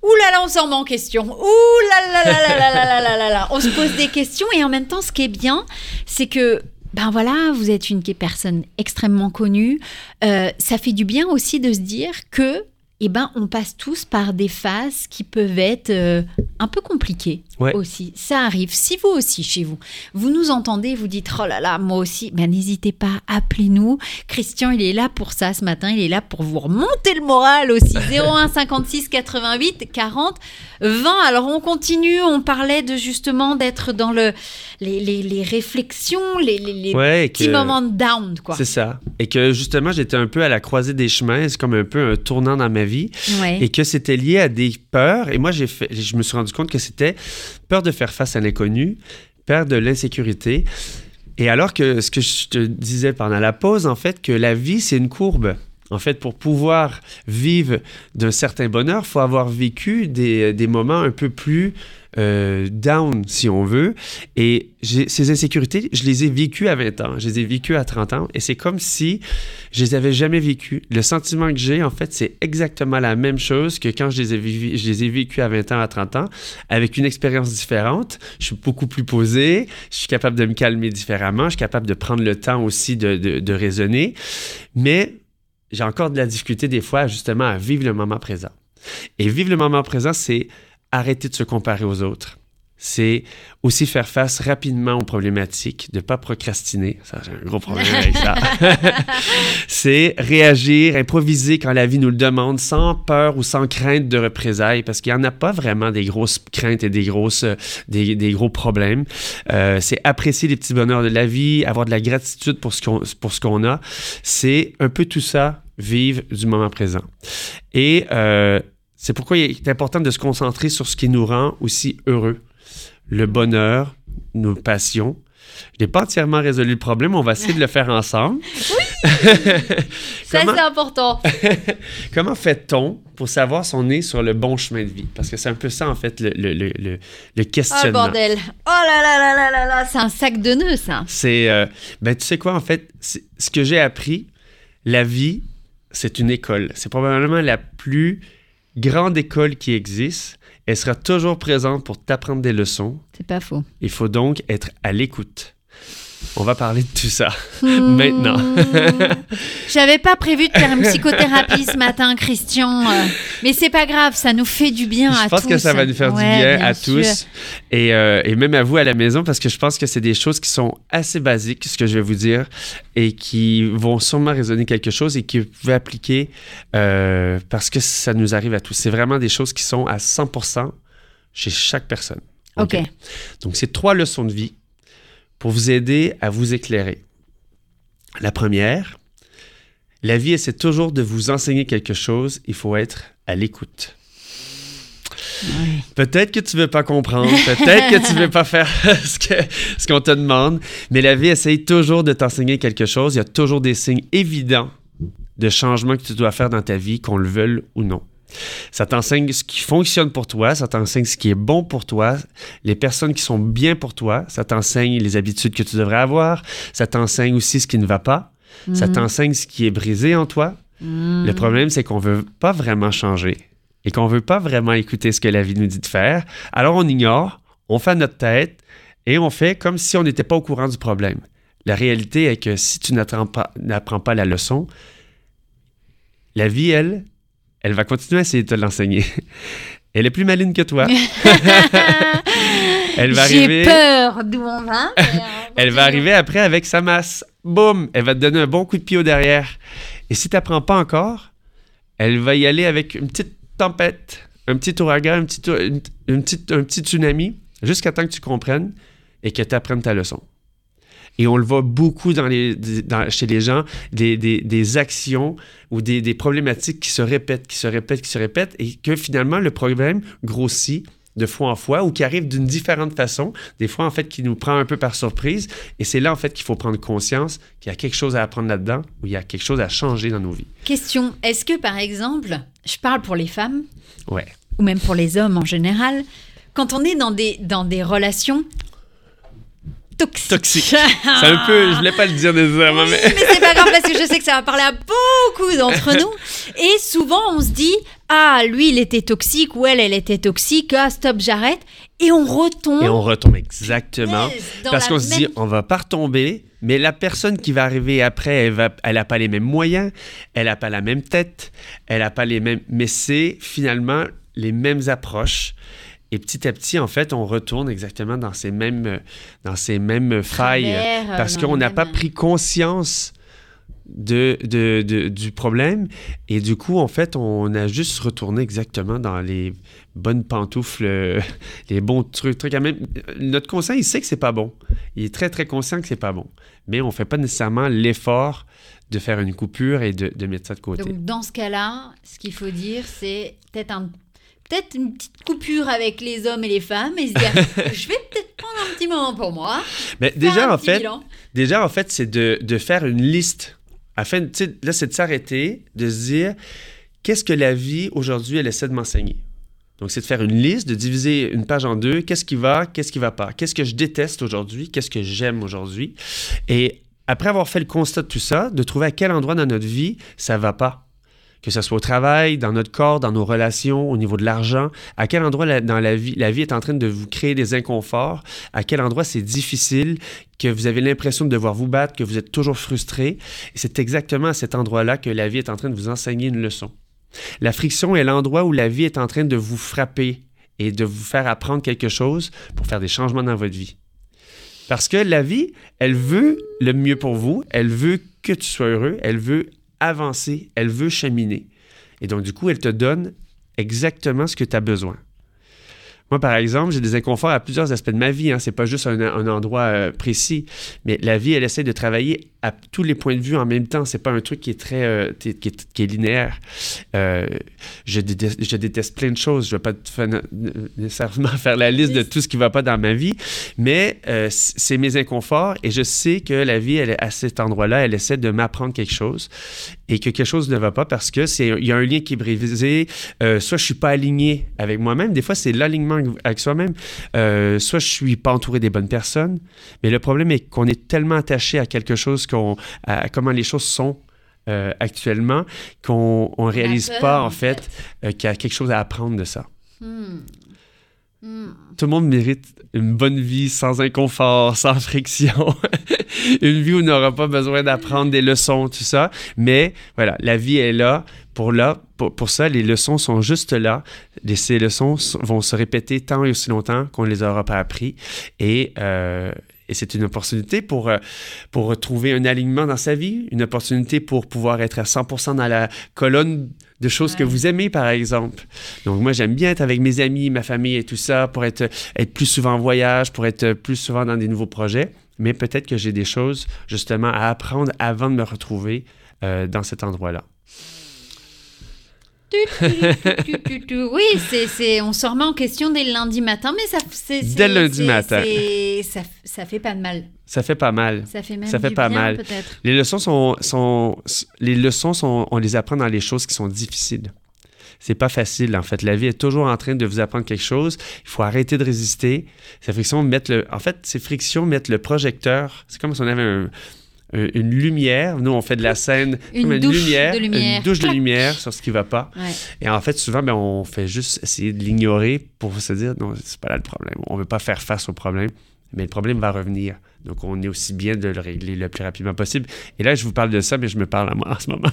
S2: ouh là là, on s'en met en question. Ouh là là là là là là là là là là. On se pose des questions et en même temps, ce qui est bien, c'est que ben voilà, vous êtes une personne extrêmement connue. Euh, ça fait du bien aussi de se dire que, eh ben, on passe tous par des phases qui peuvent être euh, un peu compliqué
S4: Ouais.
S2: aussi. Ça arrive. Si vous aussi, chez vous, vous nous entendez, vous dites, oh là là, moi aussi, ben, n'hésitez pas, appelez-nous. Christian, il est là pour ça ce matin. Il est là pour vous remonter le moral aussi. 01 56 88 40 20. Alors, on continue. On parlait de justement d'être dans le, les, les, les réflexions, les, les,
S4: Ouais,
S2: petits
S4: que-
S2: moments de down, quoi.
S4: C'est ça. Et que justement, j'étais un peu à la croisée des chemins. C'est comme un peu un tournant dans ma vie.
S2: Ouais.
S4: Et que c'était lié à des peurs. Et moi, j'ai fait, je me suis rendu compte que c'était peur de faire face à l'inconnu, peur de l'insécurité. Et alors que ce que je te disais pendant la pause, en fait, que la vie, c'est une courbe. En fait, pour pouvoir vivre d'un certain bonheur, faut avoir vécu des, des moments un peu plus euh, down, si on veut. Et ces insécurités, je les ai vécues à 20 ans, je les ai vécues à 30 ans. Et c'est comme si je les avais jamais vécues. Le sentiment que j'ai, en fait, c'est exactement la même chose que quand je les ai, les ai vécues à 20 ans, à 30 ans, avec une expérience différente. Je suis beaucoup plus posé, je suis capable de me calmer différemment, je suis capable de prendre le temps aussi de raisonner. Mais j'ai encore de la difficulté des fois, justement, à vivre le moment présent. Et vivre le moment présent, c'est arrêter de se comparer aux autres. C'est aussi faire face rapidement aux problématiques, de ne pas procrastiner. Ça, j'ai un gros problème avec ça. c'est réagir, improviser quand la vie nous le demande, sans peur ou sans crainte de représailles, parce qu'il n'y en a pas vraiment des grosses craintes et des, grosses, euh, des, des gros problèmes. Euh, c'est apprécier les petits bonheurs de la vie, avoir de la gratitude pour ce qu'on, pour ce qu'on a. C'est un peu tout ça, vivre du moment présent. Et euh, c'est pourquoi il est important de se concentrer sur ce qui nous rend aussi heureux. Le bonheur, nos passions. Je n'ai pas entièrement résolu le problème, on va essayer de le faire ensemble.
S2: Ça,
S4: comment-
S2: c'est important.
S4: Comment fait-on pour savoir si on est sur le bon chemin de vie? Parce que c'est un peu ça, en fait, le, le, le, le-
S2: Oh,
S4: questionnement.
S2: bordel. Oh là là là là là là. C'est un sac de nœuds, ça.
S4: C'est, euh, ben, tu sais quoi, en fait, ce que j'ai appris, la vie, c'est une école. C'est probablement la plus grande école qui existe. Elle sera toujours présente pour t'apprendre des leçons.
S2: C'est pas faux.
S4: Il faut donc être à l'écoute. On va parler de tout ça maintenant.
S2: J'avais pas prévu de faire une psychothérapie ce matin, Christian. euh, mais c'est pas grave, ça nous fait du bien à
S4: Je pense
S2: tous.
S4: que ça va nous faire
S2: Ouais,
S4: du bien à
S2: sûr.
S4: tous et, euh, et même à vous à la maison parce que je pense que c'est des choses qui sont assez basiques, ce que je vais vous dire, et qui vont sûrement résonner quelque chose et que vous pouvez appliquer euh, parce que ça nous arrive à tous. C'est vraiment des choses qui sont à 100% chez chaque personne.
S2: Ok.
S4: Donc, c'est trois leçons de vie pour vous aider à vous éclairer. La première, la vie essaie toujours de vous enseigner quelque chose, il faut être à l'écoute. Peut-être que tu veux pas comprendre, peut-être que tu veux pas faire ce que- ce qu'on te demande, mais la vie essaye toujours de t'enseigner quelque chose. Il y a toujours des signes évidents de changement que tu dois faire dans ta vie, qu'on le veuille ou non. Ça t'enseigne ce qui fonctionne pour toi, ça t'enseigne ce qui est bon pour toi, les personnes qui sont bien pour toi, ça t'enseigne les habitudes que tu devrais avoir, ça t'enseigne aussi ce qui ne va pas, ça
S2: Mhm.
S4: t'enseigne ce qui est brisé en toi.
S2: Mhm.
S4: Le problème, c'est qu'on veut pas vraiment changer et qu'on veut pas vraiment écouter ce que la vie nous dit de faire. Alors on ignore, on fait à notre tête et on fait comme si on n'était pas au courant du problème. La réalité est que si tu n'apprends pas, n'apprends pas la leçon, la vie, elle, elle va continuer à essayer de te l'enseigner. Elle est plus maline que toi. elle va
S2: J'ai
S4: arriver.
S2: peur d'où on va.
S4: Elle va arriver après avec sa masse. Boum! Elle va te donner un bon coup de pied au derrière. Et si tu n'apprends pas encore, elle va y aller avec une petite tempête, un petit ouragan, un petit, une, une petite, un petit tsunami, jusqu'à temps que tu comprennes et que tu apprennes ta leçon. Et on le voit beaucoup dans les, dans- chez les gens, des, des- des actions ou des, des problématiques qui se répètent, qui se répètent, qui se répètent, et que finalement, le problème grossit de fois en fois ou qui arrive d'une différente façon, des fois, en fait, qui nous prend un peu par surprise. Et c'est là, en fait, qu'il faut prendre conscience qu'il y a quelque chose à apprendre là-dedans ou il y a quelque chose à changer dans nos vies.
S2: Question est-ce que par exemple, je parle pour les femmes
S4: Ouais.
S2: ou même pour les hommes en général, quand on est dans des, dans des relations toxiques.
S4: Toxique. C'est un peu, je voulais pas le dire nécessairement, mais.
S2: mais c'est pas grave parce que je sais que ça va parler à beaucoup d'entre nous. Et souvent, on se dit Ah, lui, il était toxique ou elle, elle était toxique. Ah, stop, j'arrête. Et on retombe.
S4: Et on retombe exactement. Parce qu'on se dit, on va pas retomber, mais la personne qui va arriver après, elle va, elle pas les mêmes moyens, elle a pas la même tête, elle a pas les mêmes, mais c'est finalement les mêmes approches Et petit à petit, en fait, on retourne exactement dans ces mêmes, euh, dans ces mêmes failles
S2: Travers, euh,
S4: parce qu'on n'a pas pris conscience de, de- de- du problème. Et du coup, en fait, on a juste retourné exactement dans les bonnes pantoufles, euh, les bons trucs. trucs même. Notre conscient, il sait que c'est pas bon. Il est très, très conscient que c'est pas bon. Mais on fait pas nécessairement l'effort de faire une coupure et de, de mettre ça de côté.
S2: Donc dans ce cas-là, ce qu'il faut dire, c'est peut-être un peut-être une petite coupure avec les hommes et les femmes et se dire je vais peut-être prendre un petit moment pour moi.
S4: Mais déjà, en fait,
S2: bilan.
S4: Déjà, en fait, c'est de, de faire une liste. Afin, là, c'est de s'arrêter, de se dire qu'est-ce que la vie aujourd'hui, elle essaie de m'enseigner? Donc, c'est de faire une liste, de diviser une page en deux. Qu'est-ce qui va, qu'est-ce qui va pas? Qu'est-ce que je déteste aujourd'hui? Qu'est-ce que j'aime aujourd'hui? Et après avoir fait le constat de tout ça, de trouver à quel endroit dans notre vie ça va pas. Que ce soit au travail, dans notre corps, dans nos relations, au niveau de l'argent, à quel endroit la- dans la vie, la vie est en train de vous créer des inconforts, à quel endroit c'est difficile, que vous avez l'impression de devoir vous battre, que vous êtes toujours frustré. C'est exactement à cet endroit-là que la vie est en train de vous enseigner une leçon. La friction est l'endroit où la vie est en train de vous frapper et de vous faire apprendre quelque chose pour faire des changements dans votre vie. Parce que la vie, elle veut le mieux pour vous, elle veut que tu sois heureux, elle veut avancer, elle veut cheminer. Et donc, du coup, elle te donne exactement ce que tu as besoin. Moi, par exemple, j'ai des inconforts à plusieurs aspects de ma vie. Hein. C'est pas juste un, endroit euh, précis. Mais la vie, elle essaie de travailler à tous les points de vue en même temps. C'est pas un truc qui est très euh, qui, est, linéaire. Euh, je, déteste, plein de choses. Je vais pas nécessairement faire la liste de tout ce qui va pas dans ma vie, mais c'est mes inconforts et je sais que la vie, elle à cet endroit-là, elle essaie de m'apprendre quelque chose et que quelque chose ne va pas parce que c'est il y a un lien qui est brisé. Soit je suis pas aligné avec moi-même. Des fois, c'est l'alignement avec soi-même. Euh, soit je suis pas entouré des bonnes personnes. Mais le problème est qu'on est tellement attaché à quelque chose qu'on à comment les choses sont. euh, actuellement, qu'on on réalise
S2: peur,
S4: pas
S2: en
S4: en fait, euh, qu'il y a quelque chose à apprendre de ça.
S2: Hmm. Hmm.
S4: Tout le monde mérite une bonne vie sans inconfort, sans friction. une vie où on n'aura pas besoin d'apprendre des leçons, tout ça. Mais voilà, la vie est là. Pour, là, pour, pour ça, les leçons sont juste là. Et ces leçons vont se répéter tant et aussi longtemps qu'on ne les aura pas appris. Et, euh, et c'est une opportunité pour, euh, pour trouver un alignement dans sa vie, une opportunité pour pouvoir être à 100% dans la colonne de choses que vous aimez, par exemple. Donc, moi, j'aime bien être avec mes amis, ma famille et tout ça, pour être, être plus souvent en voyage, pour être plus souvent dans des nouveaux projets. Mais peut-être que j'ai des choses, justement, à apprendre avant de me retrouver euh, dans cet endroit-là.
S2: Tu, tu, tu, tu, tu. Oui, c'est, c'est, on se remet en question dès le lundi matin, mais ça, c'est,
S4: Dès le lundi matin.
S2: ça, ça fait pas de mal.
S4: Ça fait pas mal.
S2: Ça fait même
S4: Ça fait
S2: du
S4: pas
S2: bien,
S4: mal.
S2: peut-être.
S4: Les leçons sont, sont les leçons sont, on les apprend dans les choses qui sont difficiles. C'est pas facile en fait. La vie est toujours en train de vous apprendre quelque chose. Il faut arrêter de résister. Ces frictions mettent le, en fait, ces frictions mettent le projecteur. C'est comme si on avait un- une lumière. Nous, on fait de la scène
S2: Une
S4: comme
S2: douche de lumière.
S4: une douche de lumière sur ce qui va pas.
S2: Ouais.
S4: Et en fait, souvent, ben, on fait juste essayer de l'ignorer pour se dire non, c'est pas là le problème. On veut pas faire face au problème, mais le problème va revenir. Donc, on est aussi bien de le régler le plus rapidement possible. Et là, je vous parle de ça, mais je me parle à moi en ce moment.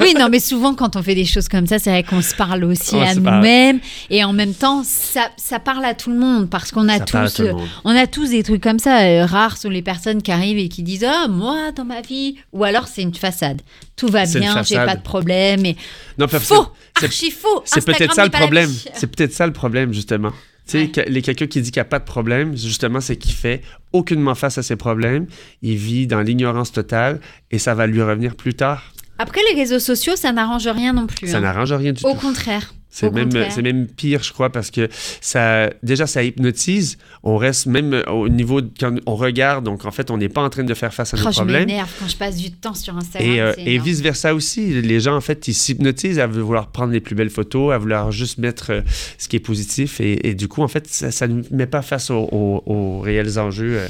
S2: Oui, non, mais souvent, quand on fait des choses comme ça, c'est vrai qu'on se parle aussi
S4: On
S2: à nous-mêmes. Et en même temps, ça, ça parle à tout le monde parce qu'on a
S4: Ça
S2: tous. On a tous des trucs comme ça. euh, rares sont les personnes qui arrivent et qui disent Ah, moi, dans ma vie. Ou alors, c'est une façade. Tout va
S4: C'est
S2: bien, j'ai pas de problème. Et...
S4: Non, parce
S2: Faux
S4: c'est-
S2: Archi faux
S4: C'est
S2: Instagram
S4: peut-être ça le problème. C'est peut-être ça le problème, justement. Tu sais, les- quelqu'un qui dit qu'il n'y a pas de problème, justement, c'est qu'il fait aucunement face à ses problèmes. Il vit dans l'ignorance totale et ça va lui revenir plus tard.
S2: Après, les réseaux sociaux, ça n'arrange rien non plus.
S4: Ça
S2: hein.
S4: n'arrange rien du
S2: Au
S4: tout.
S2: contraire.
S4: C'est même, c'est même pire, je crois, parce que ça, déjà, ça hypnotise. On reste même au niveau, de- quand on regarde, donc en fait, on n'est pas en train de faire face à nos
S2: Oh, je
S4: problèmes.
S2: m'énerve quand je passe du temps sur Instagram.
S4: Et, euh, et
S2: énorme.
S4: vice-versa aussi. Les gens, en fait, ils s'hypnotisent à vouloir prendre les plus belles photos, à vouloir juste mettre euh, ce qui est positif. Et, et du coup, en fait, ça ne met pas face aux, aux- aux réels enjeux euh,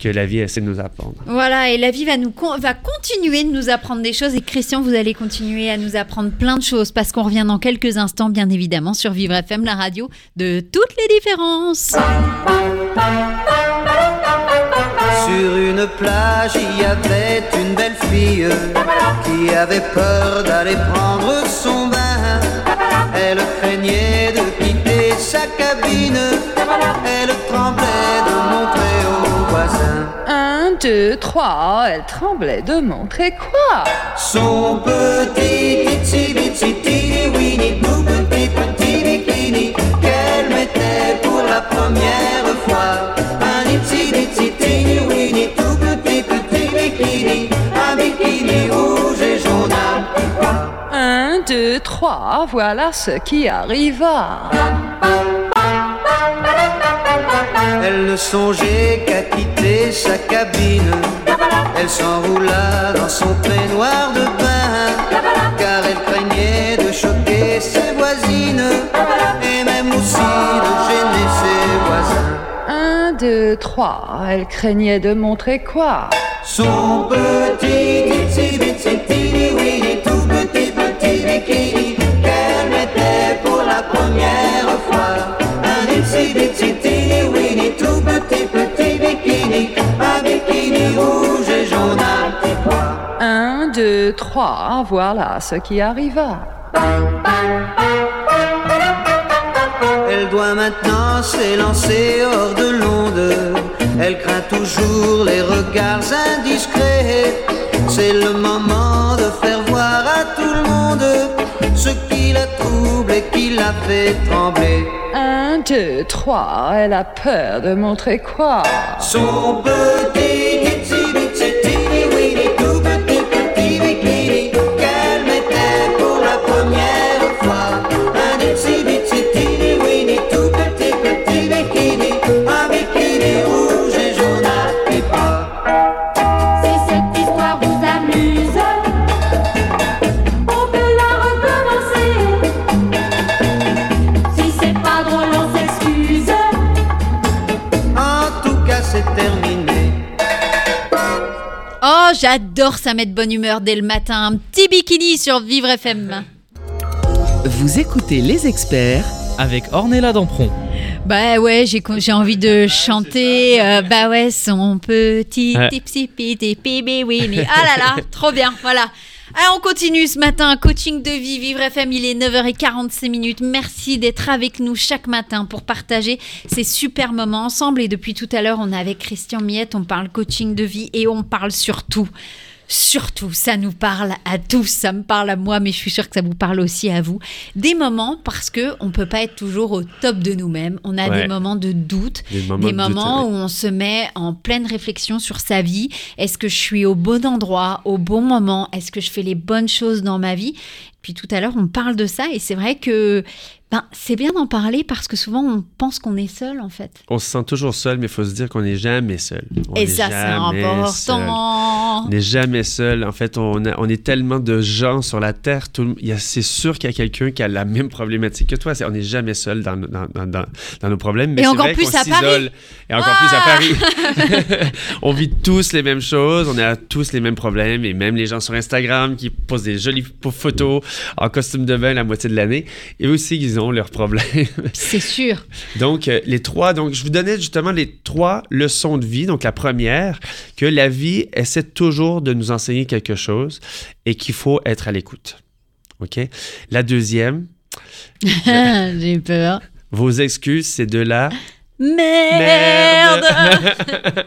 S4: que la vie essaie de nous apprendre.
S2: Voilà, et la vie va, nous con- va continuer de nous apprendre des choses. Et Christian, vous allez continuer à nous apprendre plein de choses parce qu'on revient dans quelques instants, bien évidemment, sur Vivre FM, la radio de toutes les différences.
S7: Sur une plage, il y avait une belle fille qui avait peur d'aller prendre son bain. Elle craignait de quitter sa cabine.
S8: Deux, trois, elle tremblait de montrer quoi?
S7: Son petit itsy bitsy weeny tout petit petit bikini qu'elle mettait pour la première fois. Un itsy bitsy teeny weeny tout petit petit bikini, un bikini rouge et jaune. Un,
S8: deux, trois, voilà ce qui arriva.
S7: Elle ne songeait qu'à quitter sa cabine. Elle s'enroula dans son peignoir de bain. Car elle craignait de choquer ses voisines. Et même aussi de gêner ses voisins.
S8: Un, deux, trois, elle craignait de montrer quoi?
S7: Son petit itsy bitsy weeny tout petit petit bikini qu'elle mettait pour la première fois. Un itsy bitsy
S8: deux, trois, voilà ce qui arriva.
S7: Elle doit maintenant s'élancer hors de l'onde. Elle craint toujours les regards indiscrets. C'est le moment de faire voir à tout le monde ce qui la trouble et qui la fait trembler.
S8: Un, deux, trois, elle a peur de montrer quoi?
S7: Son petit
S2: j'adore ça mettre bonne humeur dès le matin. Un petit bikini sur Vivre FM.
S1: Vous écoutez les experts
S3: Avec Ornella Dampron.
S2: Bah ouais, j'ai j'ai envie de chanter. euh, bah ouais, son petit
S4: Ouais.
S2: tipsy piti. Ah là là, trop bien, voilà. On continue ce matin, coaching de vie, Vivre FM, il est 9h46 minutes. Merci d'être avec nous chaque matin pour partager ces super moments ensemble. Et depuis tout à l'heure, on est avec Christian Miette, on parle coaching de vie et on parle surtout Surtout, ça nous parle à tous, ça me parle à moi, mais je suis sûre que ça vous parle aussi à vous. Des moments parce que on peut pas être toujours au top de nous-mêmes. On a
S4: Ouais.
S2: des moments de doute,
S4: Des moments
S2: des
S4: de doute,
S2: moments
S4: ouais.
S2: où on se met en pleine réflexion sur sa vie. Est-ce que je suis au bon endroit, au bon moment? Est-ce que je fais les bonnes choses dans ma vie? Puis tout à l'heure, on parle de ça et c'est vrai que ben, c'est bien d'en parler parce que souvent on pense qu'on est seul en fait.
S4: On se sent toujours seul, mais il faut se dire qu'on n'est jamais seul. On
S2: et ça, c'est
S4: seul.
S2: important.
S4: On n'est jamais seul. En fait, on, a- on est tellement de gens sur la Terre. C'est sûr qu'il y a quelqu'un qui a la même problématique que toi. On n'est jamais seul dans, dans, dans- nos problèmes. Mais
S2: Et encore
S4: vrai
S2: plus à Paris.
S4: Et encore plus à Paris. on vit tous les mêmes choses. On a tous les mêmes problèmes. Et même les gens sur Instagram qui posent des jolies photos en costume de bain la moitié de l'année. Et aussi, ils ont leurs problèmes.
S2: C'est sûr.
S4: Donc, euh, les trois, donc je vous donnais justement les trois leçons de vie. Donc, la première, que la vie essaie toujours de nous enseigner quelque chose et qu'il faut être à l'écoute. OK? La deuxième,
S2: J'ai peur.
S4: vos excuses, c'est de la
S2: Merde,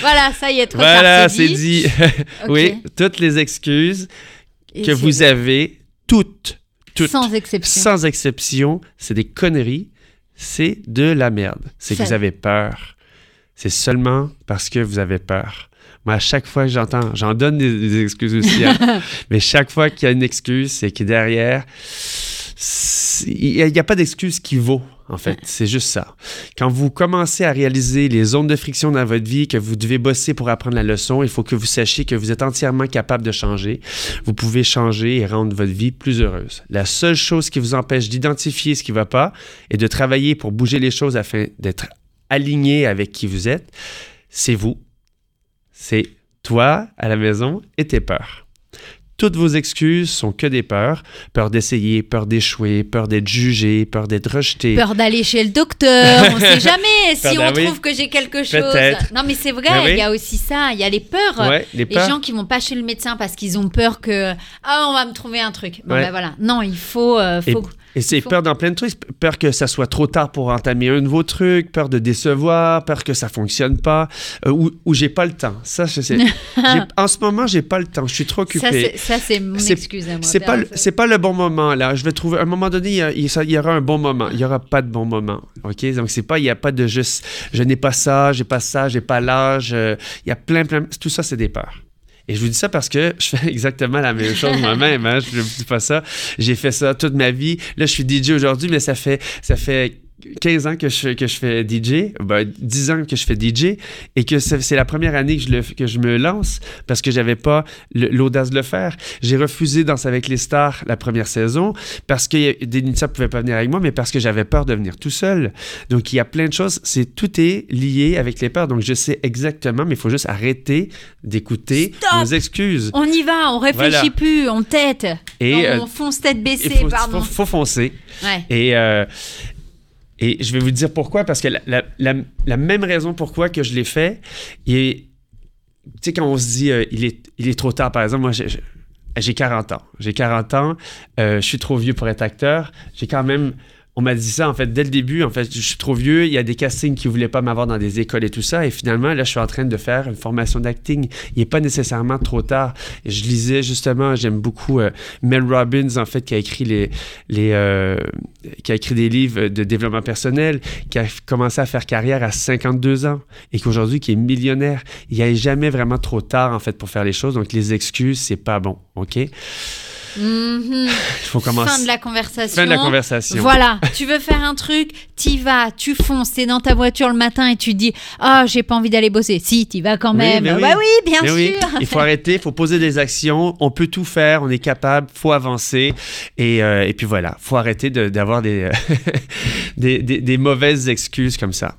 S2: Voilà, ça y est, trop
S4: voilà, c'est dit. Oui, toutes les excuses
S2: Et
S4: que vous avez, toutes, toutes,
S2: Sans exception.
S4: sans exception, c'est des conneries, c'est de la merde. C'est que vous avez peur. C'est seulement parce que vous avez peur. Moi, à chaque fois que j'entends, j'en donne des, des excuses aussi, hein. mais chaque fois qu'il y a une excuse, c'est que derrière, il n'y a, pas d'excuse qui vaut, en fait. C'est juste ça. Quand vous commencez à réaliser les zones de friction dans votre vie, que vous devez bosser pour apprendre la leçon, il faut que vous sachiez que vous êtes entièrement capable de changer. Vous pouvez changer et rendre votre vie plus heureuse. La seule chose qui vous empêche d'identifier ce qui ne va pas et de travailler pour bouger les choses afin d'être aligné avec qui vous êtes, c'est vous. C'est toi à la maison et tes peurs. Toutes vos excuses sont que des peurs. Peur d'essayer, peur d'échouer, peur d'être jugé, peur d'être rejeté.
S2: Peur d'aller chez le docteur, on sait jamais si on trouve que j'ai quelque chose. Non mais c'est vrai,
S4: oui.
S2: il y a aussi ça, il y a les peurs.
S4: Ouais, les
S2: Les
S4: peurs.
S2: gens qui vont pas chez le médecin parce qu'ils ont peur que ah on va me trouver un truc. Bon
S4: Ouais.
S2: ben voilà. Non, il faut euh,
S4: Et,
S2: faut
S4: Et c'est
S2: Faut-
S4: peur dans plein de trucs. Peur que ça soit trop tard pour entamer un nouveau truc, peur de décevoir, peur que ça fonctionne pas, euh, ou, ou j'ai pas le temps. Ça. J'ai- en ce moment, j'ai pas le temps. Je suis trop occupé.
S2: Ça, c'est- c'est mon
S4: C'est-
S2: excuse à moi.
S4: C'est pas, le- c'est pas le bon moment là. Je vais trouver à un moment donné, il y, a- il ça- il y aura un bon moment. Il y aura pas de bon moment. Ok, donc c'est pas, il y a pas de juste, je n'ai pas ça, j'ai pas ça, j'ai pas l'âge. euh, Il y a plein, plein. Tout ça, c'est des peurs. Et je vous dis ça parce que je fais exactement la même chose moi-même. Hein, je ne vous dis pas ça. J'ai fait ça toute ma vie. Là, je suis DJ aujourd'hui, mais ça fait, ça fait 15 ans que je, que je fais DJ, ben, 10 ans que je fais DJ, et que c'est la première année que je, le, que je me lance parce que j'avais pas l'audace de le faire. J'ai refusé Danser avec les stars la première saison parce que Denitza ne pouvait pas venir avec moi, mais parce que j'avais peur de venir tout seul. Donc, il y a plein de choses. C'est Tout est lié avec les peurs. Donc, je sais exactement, mais il faut juste arrêter d'écouter nos excuses.
S2: On y va, on réfléchit
S4: Voilà.
S2: plus, on tête.
S4: Et,
S2: Non,
S4: euh,
S2: on fonce tête
S4: Il
S2: baissée,
S4: faut,
S2: pardon.
S4: faut- faut foncer.
S2: Ouais.
S4: Et, euh, et je vais vous dire pourquoi, parce que la, même raison pourquoi que je l'ai fait, tu sais, quand on se dit euh, il, est, trop tard, par exemple, moi, j'ai 40 ans. J'ai 40 ans, euh, je suis trop vieux pour être acteur. J'ai quand même. On m'a dit ça, en fait, dès le début. En fait, je suis trop vieux. Il y a des castings qui voulaient pas m'avoir dans des écoles et tout ça. Et finalement, là, je suis en train de faire une formation d'acting. Il n'est pas nécessairement trop tard. Je lisais justement, j'aime beaucoup euh, Mel Robbins, en fait, qui a écrit les, les, euh, qui a écrit des livres de développement personnel, qui a commencé à faire carrière à 52 ans et qu'aujourd'hui qui est millionnaire. Il n'y a jamais vraiment trop tard en fait pour faire les choses. Donc les excuses, c'est pas bon, ok? Il
S2: Mhm.
S4: faut commencer.
S2: Fin de la conversation.
S4: Fin de la conversation.
S2: Voilà, tu veux faire un truc, t'y vas, tu fonces, t'es dans ta voiture le matin et tu dis Ah, j'ai pas envie d'aller bosser. Si, t'y vas quand
S4: Oui,
S2: même.
S4: mais oui.
S2: Bah oui, bien
S4: Mais
S2: sûr.
S4: oui, il faut arrêter, il faut poser des actions. On peut tout faire, on est capable, faut avancer. Et, euh, et puis voilà, faut arrêter de- d'avoir des, des, des- des mauvaises excuses comme ça.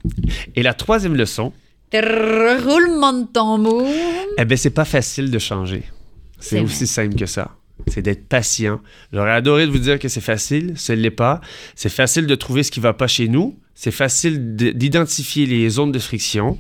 S4: Et la troisième leçon,
S2: Roulement de tambour.
S4: Eh bien, c'est pas facile de changer.
S2: C'est
S4: C'est aussi simple que ça. C'est d'être patient. J'aurais adoré de vous dire que c'est facile, ce ne l'est pas. C'est facile de trouver ce qui va pas chez nous. C'est facile de- d'identifier les zones de friction.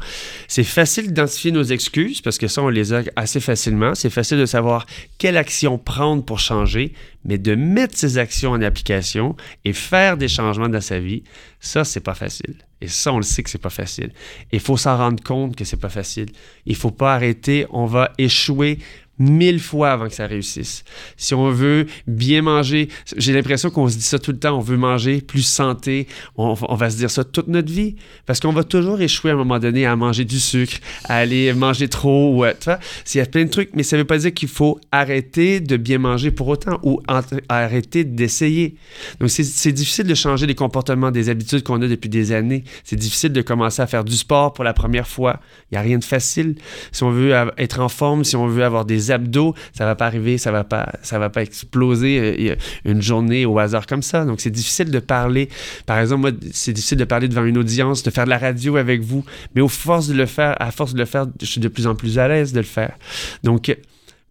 S4: C'est facile d'identifier nos excuses parce que ça, on les a assez facilement. C'est facile de savoir quelle action prendre pour changer, mais de mettre ces actions en application et faire des changements dans sa vie, ça, c'est pas facile. Et ça, on le sait que c'est pas facile. Il faut s'en rendre compte que c'est pas facile. Il faut pas arrêter. On va échouer mille fois avant que ça réussisse. Si on veut bien manger, j'ai l'impression qu'on se dit ça tout le temps, on veut manger plus santé, on, va se dire ça toute notre vie, parce qu'on va toujours échouer à un moment donné à manger du sucre, à aller manger trop, ou tu vois, il y a plein de trucs, mais ça veut pas dire qu'il faut arrêter de bien manger pour autant, ou arrêter d'essayer. Donc c'est- difficile de changer les comportements, des habitudes qu'on a depuis des années. C'est difficile de commencer à faire du sport pour la première fois. Il n'y a rien de facile. Si on veut être en forme, si on veut avoir des abdos, ça va pas arriver, ça va pas, ça va pas exploser euh, une journée au hasard comme ça. Donc c'est difficile de parler. Par exemple, moi, c'est difficile de parler devant une audience, de faire de la radio avec vous. Mais au force de le faire, à force de le faire, je suis de plus en plus à l'aise de le faire. Donc, euh,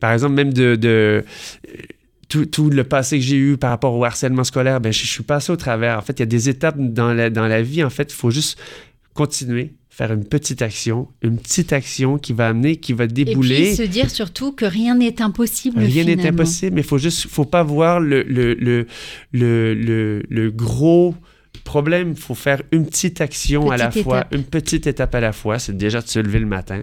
S4: par exemple, même de, de tout, tout le passé que j'ai eu par rapport au harcèlement scolaire, ben, je, je suis passé au travers. En fait, il y a des étapes dans la, dans la vie. En fait, il faut juste continuer, faire une petite action, une petite action qui va amener, qui va
S2: Et
S4: débouler.
S2: puis se dire surtout que rien n'est impossible.
S4: Rien n'est impossible, mais il faut juste, faut pas voir le, le, le, le, le, gros problème. Il faut faire une petite action à la fois, une petite étape à la fois. C'est déjà de se lever le matin.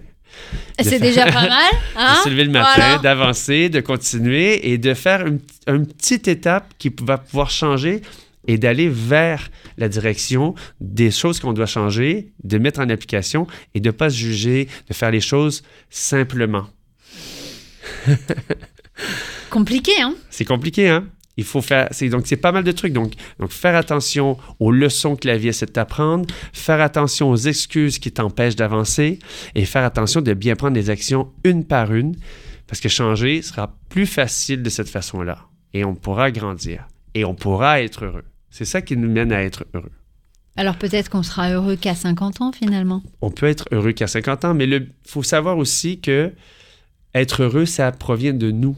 S2: C'est
S4: faire-
S2: déjà pas mal. Hein?
S4: de se lever le matin,
S2: Voilà.
S4: d'avancer, de continuer et de faire une, une petite étape qui va pouvoir changer et d'aller vers la direction des choses qu'on doit changer, de mettre en application et de ne pas se juger, de faire les choses simplement.
S2: Compliqué, hein?
S4: C'est compliqué, hein? Il faut faire. c'est- donc, c'est pas mal de trucs. Donc, donc, faire attention aux leçons que la vie essaie de t'apprendre, faire attention aux excuses qui t'empêchent d'avancer et faire attention de bien prendre les actions une par une parce que changer sera plus facile de cette façon-là. Et on pourra grandir. Et on pourra être heureux. C'est ça qui nous mène à être heureux.
S2: Alors peut-être qu'on sera heureux qu'à 50 ans finalement.
S4: On peut être heureux qu'à 50 ans, mais il faut savoir aussi que être heureux, ça provient de nous.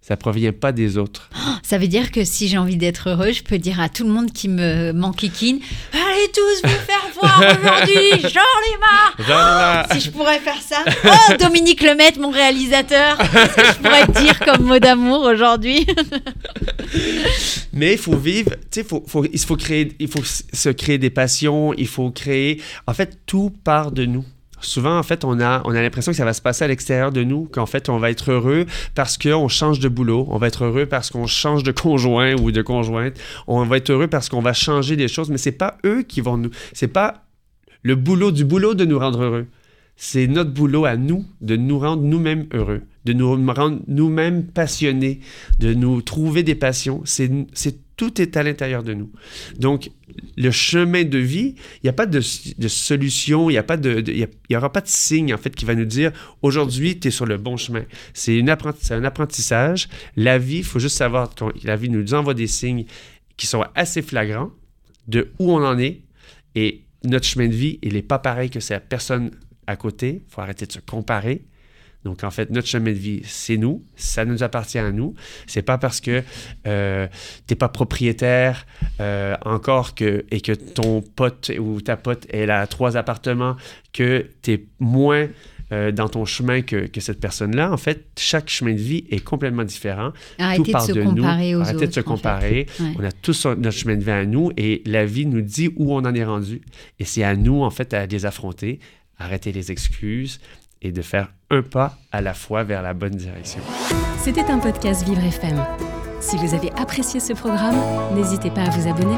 S4: Ça provient pas des autres.
S2: Ça veut dire que si j'ai envie d'être heureux, je peux dire à tout le monde qui me m'enquiquine Allez, allez tous vous faire voir aujourd'hui. J'en ai marre. Si je pourrais faire ça. Oh, Dominique Lemaitre, mon réalisateur. Qu'est-ce que je pourrais te dire comme mot d'amour aujourd'hui?
S4: Mais il faut vivre, tu sais, faut, faut- il faut créer, il faut se créer des passions, il faut créer. En fait, tout part de nous. Souvent, en fait, on a, on a l'impression que ça va se passer à l'extérieur de nous, qu'en fait, on va être heureux parce qu'on change de boulot, on va être heureux parce qu'on change de conjoint ou de conjointe, on va être heureux parce qu'on va changer des choses, mais c'est pas eux qui vont nous, c'est pas le boulot du boulot de nous rendre heureux. C'est notre boulot à nous de nous rendre nous-mêmes heureux, de nous rendre nous-mêmes passionnés, de nous trouver des passions. C'est, tout est à l'intérieur de nous. Donc, le chemin de vie, il n'y a pas de, solution, il n'y a pas de, y aura pas de signe en fait qui va nous dire aujourd'hui tu es sur le bon chemin. C'est, une c'est un apprentissage. La vie, il faut juste savoir que la vie nous envoie des signes qui sont assez flagrants de où on en est et notre chemin de vie, il n'est pas pareil que c'est la personne à côté. Il faut arrêter de se comparer. Donc, en fait, notre chemin de vie, c'est nous. Ça nous appartient à nous. C'est pas parce que euh, t'es pas propriétaire euh, encore que, et que ton pote ou ta pote, elle a trois appartements, que tu es moins euh, dans ton chemin que, que cette personne-là. En fait, chaque chemin de vie est complètement différent.
S2: Arrêtez
S4: Tout
S2: de se
S4: de
S2: comparer
S4: nous.
S2: aux
S4: Arrêtez de se
S2: autres, en fait.
S4: comparer.
S2: Ouais.
S4: On a tous notre chemin de vie à nous et la vie nous dit où on en est rendu. Et c'est à nous, en fait, à les affronter, arrêter les excuses et de faire un pas à la fois vers la bonne direction.
S9: C'était un podcast Vivre FM. Si vous avez apprécié ce programme, n'hésitez pas à vous abonner.